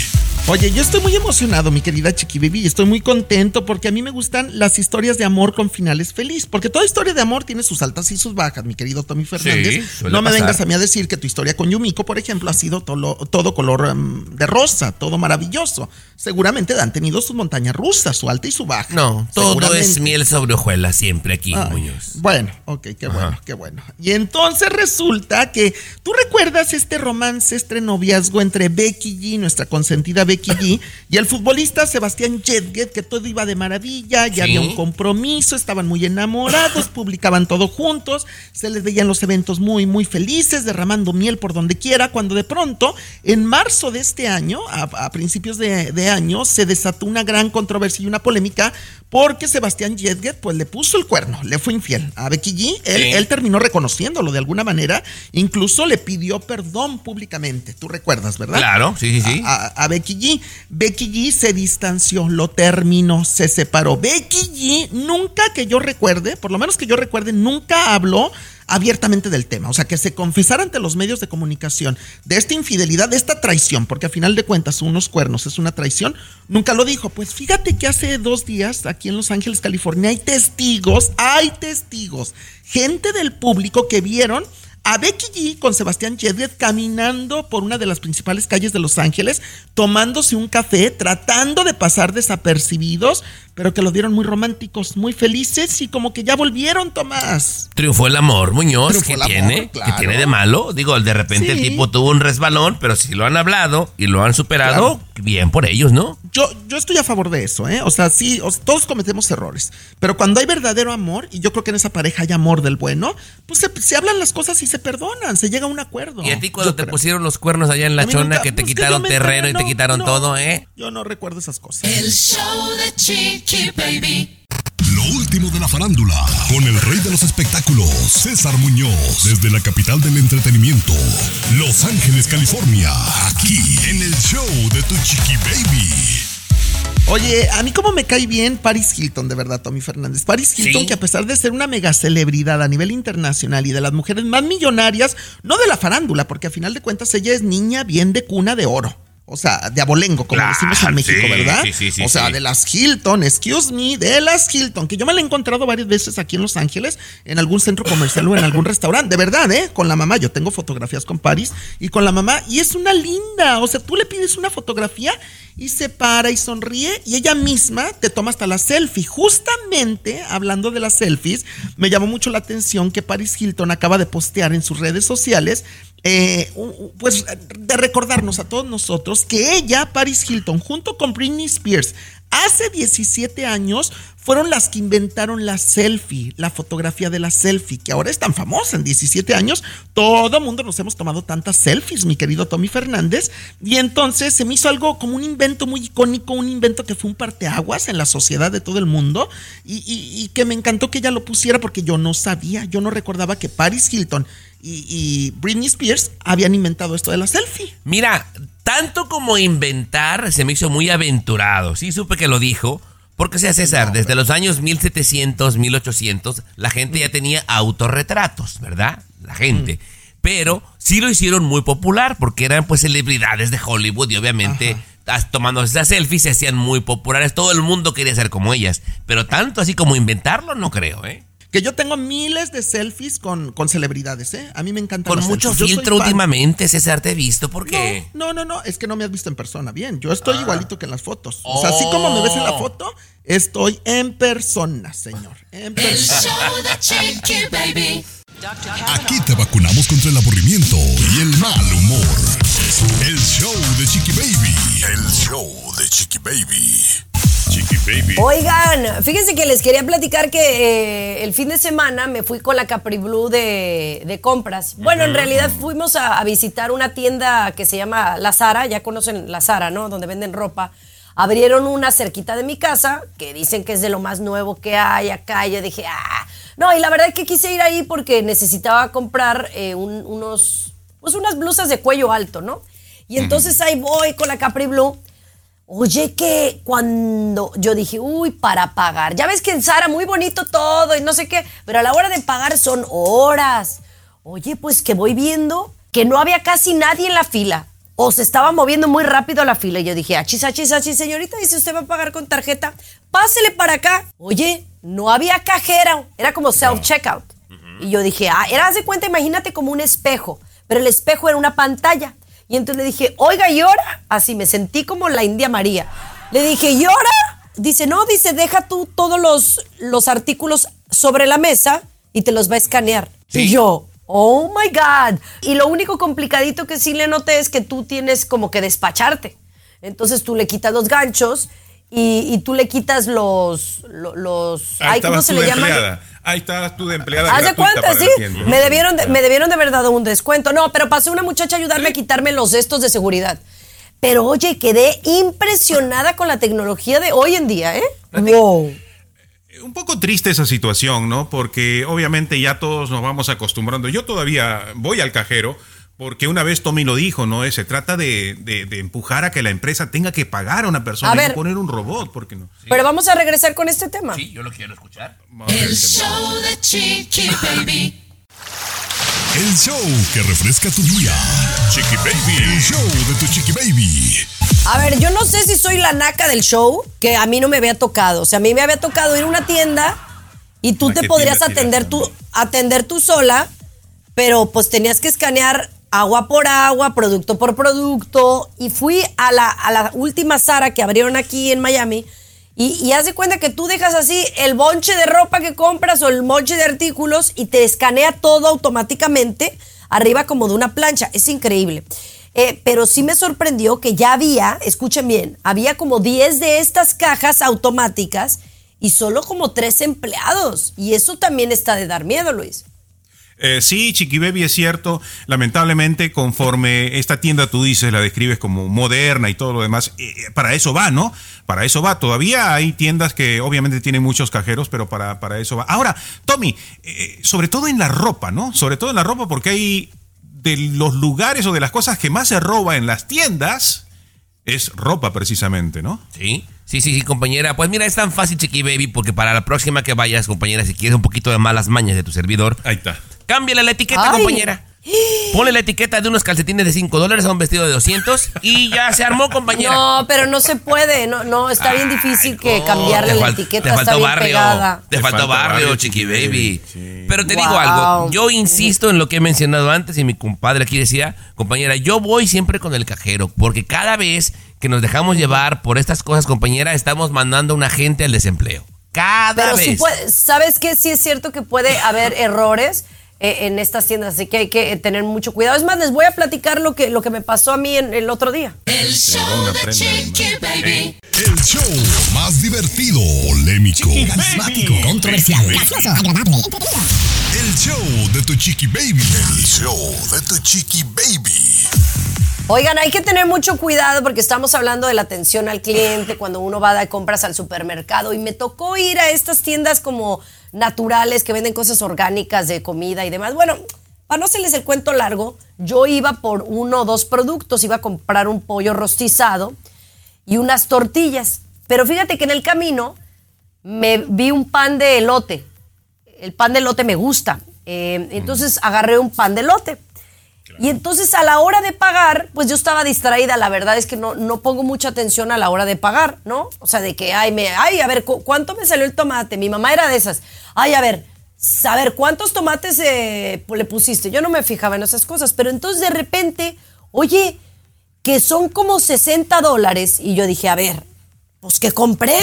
Oye, yo estoy muy emocionado, mi querida Chiqui Baby, y estoy muy contento porque a mí me gustan las historias de amor con finales feliz, porque toda historia de amor tiene sus altas y sus bajas, mi querido Tommy Fernández. suele no me pasar. vengas a mí a decir que tu historia con Yumiko, por ejemplo, ha sido todo, todo color em, de rosa, todo maravilloso. Seguramente han tenido sus montañas rusas, su alta y su baja. No, todo es miel sobre hojuelas siempre aquí, Ay, Muñoz. Bueno, ok, qué bueno, qué bueno. Y entonces resulta que tú recuerdas este romance, este noviazgo entre Becky G, nuestra consentida Becky G, y el futbolista Sebastián Jedget, que todo iba de maravilla, ya Sí. había un compromiso, estaban muy enamorados, <laughs> publicaban todo juntos, se les veían los eventos muy, muy felices, derramando miel por donde quiera, cuando de pronto, en marzo de este año, a, a principios de, de año, se desató una gran controversia y una polémica porque Sebastián Jedget pues le puso el cuerno, le fue infiel a Becky G. Él, Sí. él terminó reconociéndolo de alguna manera, incluso le pidió perdón públicamente. Tú recuerdas, ¿verdad? Claro, sí, sí, sí. A, a Becky G. Becky G se distanció, lo terminó, se separó. Becky G nunca que yo recuerde, por lo menos que yo recuerde, nunca habló abiertamente del tema, o sea, que se confesara ante los medios de comunicación de esta infidelidad, de esta traición, porque a final de cuentas unos cuernos es una traición, nunca lo dijo. Pues fíjate que hace dos días aquí en Los Ángeles, California, hay testigos, hay testigos, gente del público que vieron a Becky G con Sebastián Jedget caminando por una de las principales calles de Los Ángeles, tomándose un café, tratando de pasar desapercibidos, pero que lo dieron muy románticos, muy felices y como que ya volvieron, Tomás. Triunfó el amor, Muñoz. ¿Qué el amor, tiene? claro. ¿Qué tiene de malo? Digo, de repente el tipo tuvo un resbalón, pero si lo han hablado y lo han superado, bien por ellos, ¿no? Yo, yo estoy a favor de eso, ¿eh? O sea, sí, o sea, todos cometemos errores, pero cuando hay verdadero amor, y yo creo que en esa pareja hay amor del bueno, pues se, se hablan las cosas y se perdonan, se llega a un acuerdo. Y a ti cuando Yo te creo. pusieron los cuernos allá en la chona nunca- que te pues que quitaron terreno y te quitaron no, todo, ¿eh? Yo no recuerdo esas cosas. El show de Baby. Lo último de la farándula, con el rey de los espectáculos, César Muñoz, desde la capital del entretenimiento, Los Ángeles, California, aquí en el show de Tu Chiqui Baby. Oye, a mí como me cae bien Paris Hilton, de verdad, Tommy Fernández. Paris Hilton, Sí. que a pesar de ser una mega celebridad a nivel internacional y de las mujeres más millonarias, no de la farándula, porque a final de cuentas ella es niña bien de cuna de oro. O sea, de abolengo, como Claro, decimos en México, sí, ¿verdad? sí, sí, sí, o sea, de las Hilton, excuse me, de las Hilton, que yo me la he encontrado varias veces aquí en Los Ángeles, en algún centro comercial o en algún restaurante. De verdad, ¿eh? Con la mamá. Yo tengo fotografías con Paris y con la mamá. Y es una linda. O sea, tú le pides una fotografía y se para y sonríe y ella misma te toma hasta la selfie. Justamente, hablando de las selfies, me llamó mucho la atención que Paris Hilton acaba de postear en sus redes sociales eh, pues de recordarnos a todos nosotros que ella, Paris Hilton, junto con Britney Spears, hace 17 años fueron las que inventaron la selfie, la fotografía de la selfie, que ahora es tan famosa en 17 años. Todo mundo nos hemos tomado tantas selfies, mi querido Tommy Fernández. Y entonces se me hizo algo como un invento muy icónico, un invento que fue un parteaguas en la sociedad de todo el mundo y, que me encantó que ella lo pusiera porque yo no sabía, yo no recordaba que Paris Hilton y, y Britney Spears habían inventado esto de la selfie. Mira, tanto como inventar se me hizo muy aventurado. Sí, supe que lo dijo. Porque, sea, César, desde los años 1700, 1800, la gente ya tenía autorretratos, ¿verdad? La gente. pero sí lo hicieron muy popular porque eran pues celebridades de Hollywood y obviamente tomando esas selfies se hacían muy populares. Todo el mundo quería ser como ellas, pero tanto así como inventarlo no creo, ¿eh? Que yo tengo miles de selfies con, con celebridades, ¿eh? A mí me encanta. Con mucho filtro últimamente, César, te he visto, ¿por qué? No, no, no, es que no me has visto en persona. Bien, yo estoy igualito que en las fotos. O sea, así como me ves en la Oh. foto, estoy en persona, señor. En El persona. show de Chiqui Baby. Aquí te vacunamos contra el aburrimiento y el mal humor. El show de Chiqui Baby. El show de Chiqui Baby. Chiqui Baby. Oigan, fíjense que les quería platicar que eh, el fin de semana me fui con la Capri Blue de, de compras. Bueno, en realidad fuimos a, a visitar una tienda que se llama La Zara, ya conocen La Zara, ¿no? Donde venden ropa. Abrieron una cerquita de mi casa, que dicen que es de lo más nuevo que hay acá. Y yo dije, ah, no, y la verdad es que quise ir ahí porque necesitaba comprar eh, un- unos, pues unas blusas de cuello alto, ¿no? Y entonces ahí voy con la Capri Blue. Oye, que cuando yo dije, uy, para pagar. Ya ves que en Sara muy bonito todo y no sé qué, pero a la hora de pagar son horas. Oye, pues que voy viendo que no había casi nadie en la fila. O se estaba moviendo muy rápido la fila. Y yo dije, achis, achis, achis, señorita, dice usted va a pagar con tarjeta. Pásele para acá. Oye, no había cajera. Era como self-checkout. Y yo dije, ah, era, de cuenta, imagínate como un espejo. Pero el espejo era una pantalla. Y entonces le dije, oiga, ¿y ahora? Así me sentí como la India María. Le dije, ¿y ahora? Dice, no, dice, deja tú todos los, los artículos sobre la mesa y te los va a escanear. Y yo, oh my God. Y lo único complicadito que sí le noté es que tú tienes como que despacharte. Entonces tú le quitas los ganchos y, y tú le quitas los. lo- los ay, ¿Cómo se le llama? Ahí estabas tú de empleada. Cuenta, para sí. Me debieron, de, me debieron de haber dado un descuento. No, pero pasó una muchacha a ayudarme a quitarme los estos de seguridad. Pero oye, quedé impresionada con la tecnología de hoy en día, ¿eh? Wow. Un poco triste esa situación, ¿no? Porque obviamente ya todos nos vamos acostumbrando. Yo todavía voy al cajero porque una vez Tommy lo dijo, ¿no? Se trata de, de- de empujar a que la empresa tenga que pagar a una persona A y no poner un robot, porque no. Pero vamos a regresar con este tema. Sí, yo lo quiero escuchar. El show de Chiqui Baby. El show que refresca tu día. Chiqui Baby. El show de tu Chiqui Baby. A ver, yo no sé si soy la naca del show, que a mí no me había tocado. O sea, a mí me había tocado ir a una tienda y tú ¿A te podrías tienda atender tú, atender tú sola, pero pues tenías que escanear agua por agua, producto por producto. Y fui a la, a la última Sara que abrieron aquí en Miami. Y, y haz de cuenta que tú dejas así el bonche de ropa que compras o el bonche de artículos y te escanea todo automáticamente arriba como de una plancha. Es increíble. Eh, pero sí me sorprendió que ya había, escuchen bien, había como 10 de estas cajas automáticas y solo como 3 empleados. Y eso también está de dar miedo, Luis. Eh, sí, Chiqui Baby es cierto. Lamentablemente, conforme esta tienda tú dices, la describes como moderna y todo lo demás, eh, eh, para eso va, ¿no? Para eso va. Todavía hay tiendas que obviamente tienen muchos cajeros, pero para, para eso va. Ahora, Tommy, eh, sobre todo en la ropa, ¿no? Sobre todo en la ropa, porque hay de los lugares o de las cosas que más se roba en las tiendas, es ropa precisamente, ¿no? Sí, sí, sí, sí, compañera. Pues mira, es tan fácil, Chiqui Baby, porque para la próxima que vayas, compañera, si quieres un poquito de malas mañas de tu servidor, Ahí está. Cámbiale la etiqueta, Ay. compañera. <gasps> Ponle la etiqueta de unos calcetines de 5 dólares a un vestido de 200 y ya se armó, compañera. No, pero no se puede. No, no está bien difícil que cambiarle la etiqueta. Te está faltó bien barrio. pegada. Te Te faltó falta barrio, barrio, Chiqui Baby. Pero te Wow. digo algo. Yo insisto en lo que he mencionado antes y mi compadre aquí decía, compañera, yo voy siempre con el cajero porque cada vez que nos dejamos llevar por estas cosas, compañera, estamos mandando a una gente al desempleo. Cada Pero vez. sí puede, ¿sabes qué? Sí es cierto que puede haber errores en estas tiendas, así que hay que eh, tener mucho cuidado. Es más, les voy a platicar lo que, lo que me pasó a mí en, el otro día. El show de Chiqui Baby. El show más divertido, polémico, Carismático, controversial, gracioso, agradable. El show de tu Chiqui Baby. El show de tu Chiqui Baby. Oigan, hay que tener mucho cuidado porque estamos hablando de la atención al cliente cuando uno va de compras al supermercado y me tocó ir a estas tiendas como naturales que venden cosas orgánicas de comida y demás. Bueno, para no hacerles el cuento largo, yo iba por uno o dos productos, iba a comprar un pollo rostizado y unas tortillas. Pero fíjate que en el camino me vi un pan de elote. El pan de elote me gusta. Eh, entonces agarré un pan de elote. Y entonces a la hora de pagar, pues yo estaba distraída. La verdad es que no, no pongo mucha atención a la hora de pagar, ¿no? O sea, de que, ay, me, ay, a ver, ¿cu- ¿cuánto me salió el tomate? Mi mamá era de esas. Ay, a ver, a ver, ¿cuántos tomates eh, le pusiste? Yo no me fijaba en esas cosas, pero entonces de repente, oye, que son como 60 dólares. Y yo dije, a ver, pues que compré.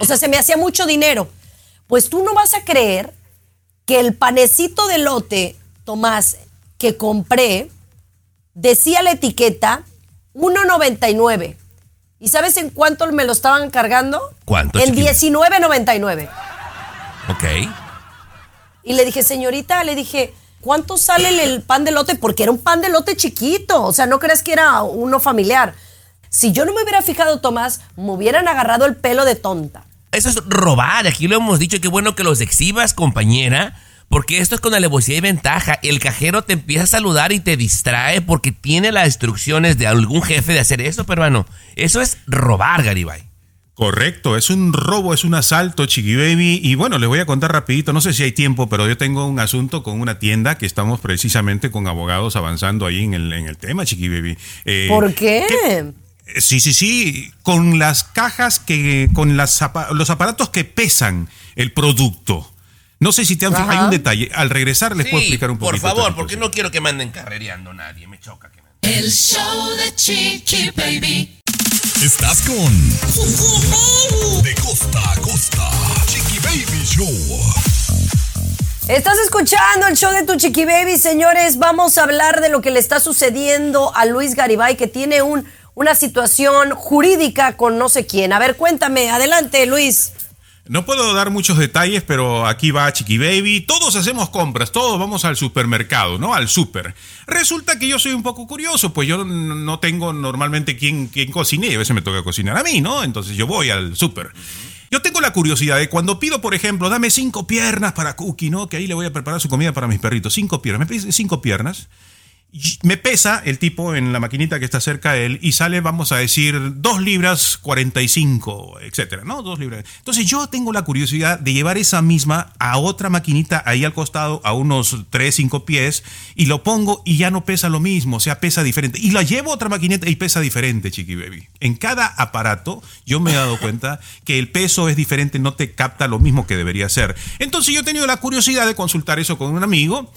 O sea, se me hacía mucho dinero. Pues tú no vas a creer que el panecito de lote, Tomás, que compré, decía la etiqueta 1.99. ¿Y sabes en cuánto me lo estaban cargando? ¿Cuánto, En chiquilla? 19.99. Ok. Y le dije, señorita, le dije, ¿cuánto sale el, pan de lote? Porque era un pan de lote chiquito. O sea, no crees que era uno familiar. Si yo no me hubiera fijado, Tomás, me hubieran agarrado el pelo de tonta. Eso es robar. Aquí lo hemos dicho. Qué bueno que los exhibas, compañera. Porque esto es con alevosía y ventaja. El cajero te empieza a saludar y te distrae porque tiene las instrucciones de algún jefe de hacer eso, peruano. Eso es robar, Garibay. Correcto, es un robo, es un asalto, Chiqui Baby. Y bueno, les voy a contar rapidito, no sé si hay tiempo, pero yo tengo un asunto con una tienda que estamos precisamente con abogados avanzando ahí en el, en el tema, Chiqui Baby. Eh, ¿Por qué? Eh, Sí, sí, sí, con las cajas que, con las, los aparatos que pesan el producto. No sé si te han fijado, hay un detalle. Al regresar les puedo explicar un por poquito. favor, esta porque no quiero que manden carrereando nadie. Me choca que El show de Chiqui Baby. Estás con De costa a costa. Chiqui Baby Show. Estás escuchando el show de tu chiqui baby, señores. Vamos a hablar de lo que le está sucediendo a Luis Garibay, que tiene un, una situación jurídica con no sé quién. A ver, cuéntame. Adelante, Luis. No puedo dar muchos detalles, pero aquí va Chiqui Baby. Todos hacemos compras, todos vamos al supermercado, ¿no? Al super. Resulta que yo soy un poco curioso, pues yo no tengo normalmente quien, quien cocine y a veces me toca cocinar a mí, ¿no? Entonces yo voy al super. Yo tengo la curiosidad de cuando pido, por ejemplo, dame cinco piernas para Cookie, ¿no? Que ahí le voy a preparar su comida para mis perritos. Cinco piernas. Me pide cinco piernas. Me pesa el tipo en la maquinita que está cerca de él y sale, vamos a decir, 2 libras 45, etcétera, ¿no? 2 libras. Entonces yo tengo la curiosidad de llevar esa misma a otra maquinita ahí al costado, a unos 3, 5 pies, y lo pongo y ya no pesa lo mismo, o sea, pesa diferente. Y la llevo a otra maquinita y pesa diferente, Chiqui Baby. En cada aparato yo me he dado <laughs> cuenta que el peso es diferente, no te capta lo mismo que debería ser. Entonces yo he tenido la curiosidad de consultar eso con un amigo.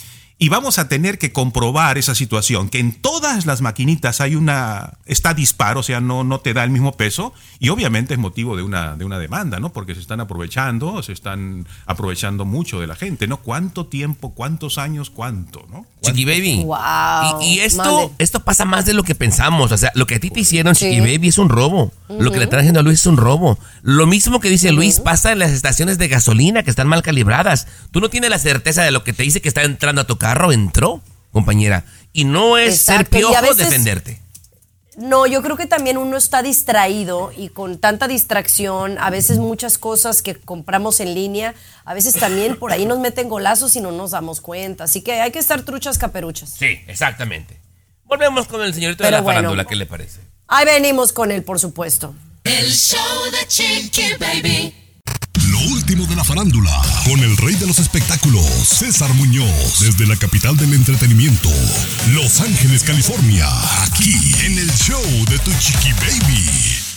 Y vamos a tener que comprobar esa situación, que en todas las maquinitas hay una, está dispar, o sea, no, no te da el mismo peso, y obviamente es motivo de una, de una demanda, ¿no? Porque se están aprovechando, se están aprovechando mucho de la gente, ¿no? ¿Cuánto tiempo, cuántos años, cuánto, ¿no? Chiqui Baby. Wow. Y, y esto, esto pasa más de lo que pensamos. O sea, lo que a ti te hicieron, Sí. Chiqui Baby, es un robo. Lo que le están haciendo a Luis es un robo. Lo mismo que dice Luis pasa en las estaciones de gasolina que están mal calibradas. Tú no tienes la certeza de lo que te dice que está entrando a tu carro, entró, compañera. Y no es ser Exacto, piojo veces- defenderte. No, yo creo que también uno está distraído y con tanta distracción, a veces muchas cosas que compramos en línea, a veces también por ahí nos meten golazos y no nos damos cuenta. Así que hay que estar truchas caperuchas. Sí, exactamente. Volvemos con el señorito de la bueno. farándula, ¿qué le parece? Ahí venimos con él, por supuesto. El show de Chiqui Baby. De la farándula, con el rey de los espectáculos, César Muñoz, desde la capital del entretenimiento, Los Ángeles, California, aquí en el show de tu chiqui baby.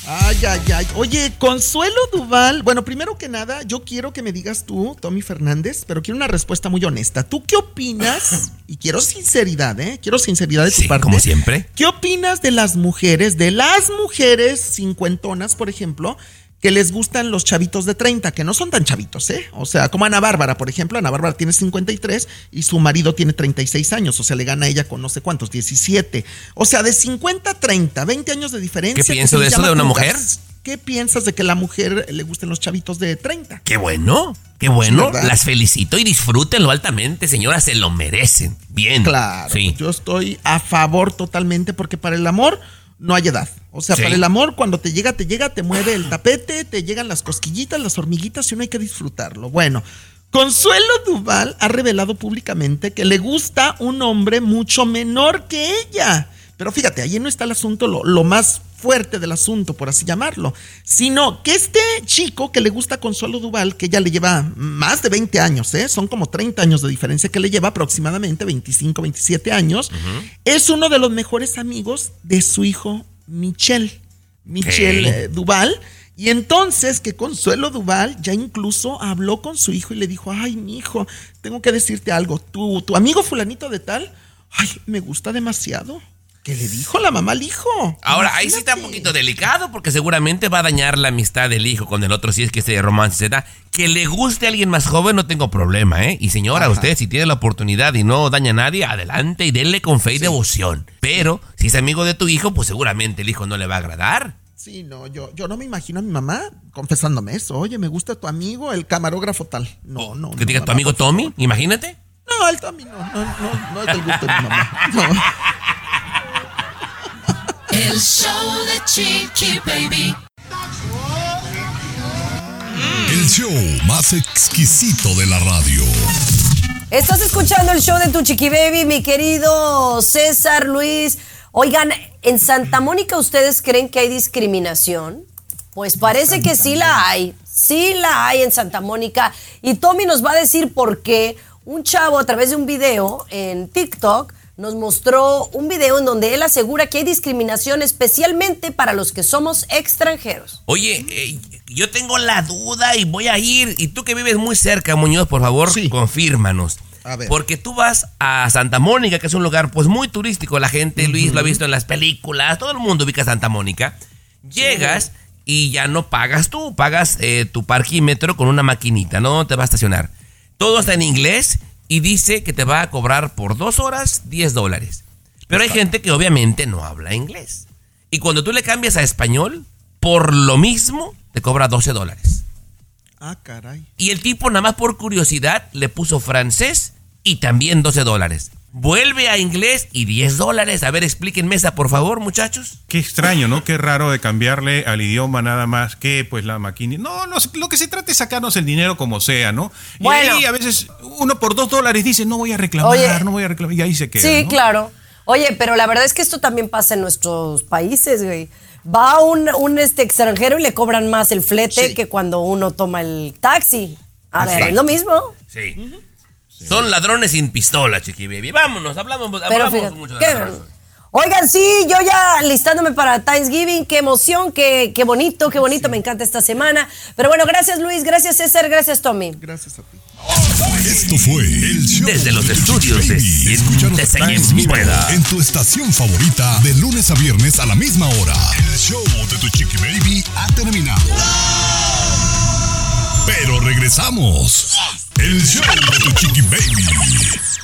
Ay, ay, ay. Oye, Consuelo Duval. Bueno, primero que nada, yo quiero que me digas tú, Tommy Fernández, pero quiero una respuesta muy honesta. ¿Tú qué opinas? <laughs> Y quiero sinceridad, ¿eh? Quiero sinceridad de tu Sí, parte. como siempre. ¿Qué opinas de las mujeres, de las mujeres cincuentonas, por ejemplo, que les gustan los chavitos de 30, que no son tan chavitos, ¿eh? O sea, como Ana Bárbara, por ejemplo. Ana Bárbara tiene 53 y su marido tiene 36 años. O sea, le gana a ella con no sé cuántos, 17. O sea, de 50 a 30, 20 años de diferencia. ¿Qué que pienso de eso de una mujer? ¿Qué piensas de que la mujer le gusten los chavitos de 30? Qué bueno, qué bueno. ¿Verdad? Las felicito y disfrútenlo altamente, señora, se lo merecen. Bien. Claro, Sí. yo estoy a favor totalmente porque para el amor no hay edad. O sea, Sí. para el amor cuando te llega, te llega, te mueve el tapete, te llegan las cosquillitas, las hormiguitas y uno hay que disfrutarlo. Bueno, Consuelo Duval ha revelado públicamente que le gusta un hombre mucho menor que ella. Pero fíjate, ahí no está el asunto, lo, lo más fuerte del asunto, por así llamarlo, sino que este chico que le gusta a Consuelo Duval, que ya le lleva más de 20 años, ¿eh? son como 30 años de diferencia que le lleva aproximadamente, 25, 27 años, es uno de los mejores amigos de su hijo Michelle, Michelle ¿Qué? eh, Duval. Y entonces que Consuelo Duval ya incluso habló con su hijo y le dijo, ay, mi hijo, tengo que decirte algo, tu, tu amigo fulanito de tal, ay, me gusta demasiado. ¿Qué le dijo la mamá al hijo? Ahora, ahí sí está un poquito delicado porque seguramente va a dañar la amistad del hijo con el otro si es que ese romance se da. Que le guste a alguien más joven no tengo problema, ¿eh? Y señora, usted si tiene la oportunidad y no daña a nadie, adelante y denle con fe y devoción. Pero si es amigo de tu hijo, pues seguramente el hijo no le va a agradar. Sí, no, yo, yo no me imagino a mi mamá confesándome eso. Oye, me gusta tu amigo, el camarógrafo tal. No, no. Que no, diga tu amigo. Tommy, imagínate. No, el Tommy no, no, no, no es del gusto de mi mamá. <laughs> No. El show de Chiqui Baby. El show más exquisito de la radio. Estás escuchando el show de tu chiqui baby, mi querido César Luis. Oigan, ¿en Santa Mónica ustedes creen que hay discriminación? Pues parece que sí la hay. Sí la hay en Santa Mónica. Y Tommy nos va a decir por qué un chavo a través de un video en TikTok nos mostró un video en donde él asegura que hay discriminación especialmente para los que somos extranjeros. Oye, eh, yo tengo la duda y voy a ir. Y tú que vives muy cerca, Muñoz, por favor, confírmanos. A ver. Porque tú vas a Santa Mónica, que es un lugar pues muy turístico. La gente, Luis, lo ha visto en las películas. Todo el mundo ubica Santa Mónica. Llegas y ya no pagas tú. Pagas eh, tu parquímetro con una maquinita, ¿no? Te va a estacionar. Todo está en inglés y dice que te va a cobrar por dos horas 10 dólares. Pero hay gente que obviamente no habla inglés. Y cuando tú le cambias a español, por lo mismo, te cobra 12 dólares. Ah, caray. Y el tipo, nada más por curiosidad, le puso francés y también 12 dólares. Vuelve a inglés y 10 dólares. A ver, explíquenme esa, por favor, muchachos. Qué extraño, ¿no? Qué raro de cambiarle al idioma nada más que pues la máquina. No, no, lo que se trata es sacarnos el dinero como sea, ¿no? Y Bueno. ahí a veces uno por dos dólares dice, no voy a reclamar, Oye. no voy a reclamar, y ahí se queda. Sí, ¿no? claro. Oye, pero la verdad es que esto también pasa en nuestros países, güey. Va un, un este extranjero y le cobran más el flete que cuando uno toma el taxi. A Así ver, es. es lo mismo. Sí. Son ladrones sin pistola, chiqui baby. Vámonos, hablamos, Pero hablamos fíjate, mucho de qué- ladrones. Oigan, sí, yo ya listándome para Thanksgiving, qué emoción, qué, qué bonito, qué bonito, me encanta esta semana. Pero bueno, gracias Luis, gracias César, gracias Tommy. Gracias a ti. Esto fue el show Desde los de tu estudios Chiqui de de en tu estación favorita de lunes a viernes a la misma hora. El show de tu Chiqui Baby ha terminado. Pero regresamos. El show de tu Chiqui Baby.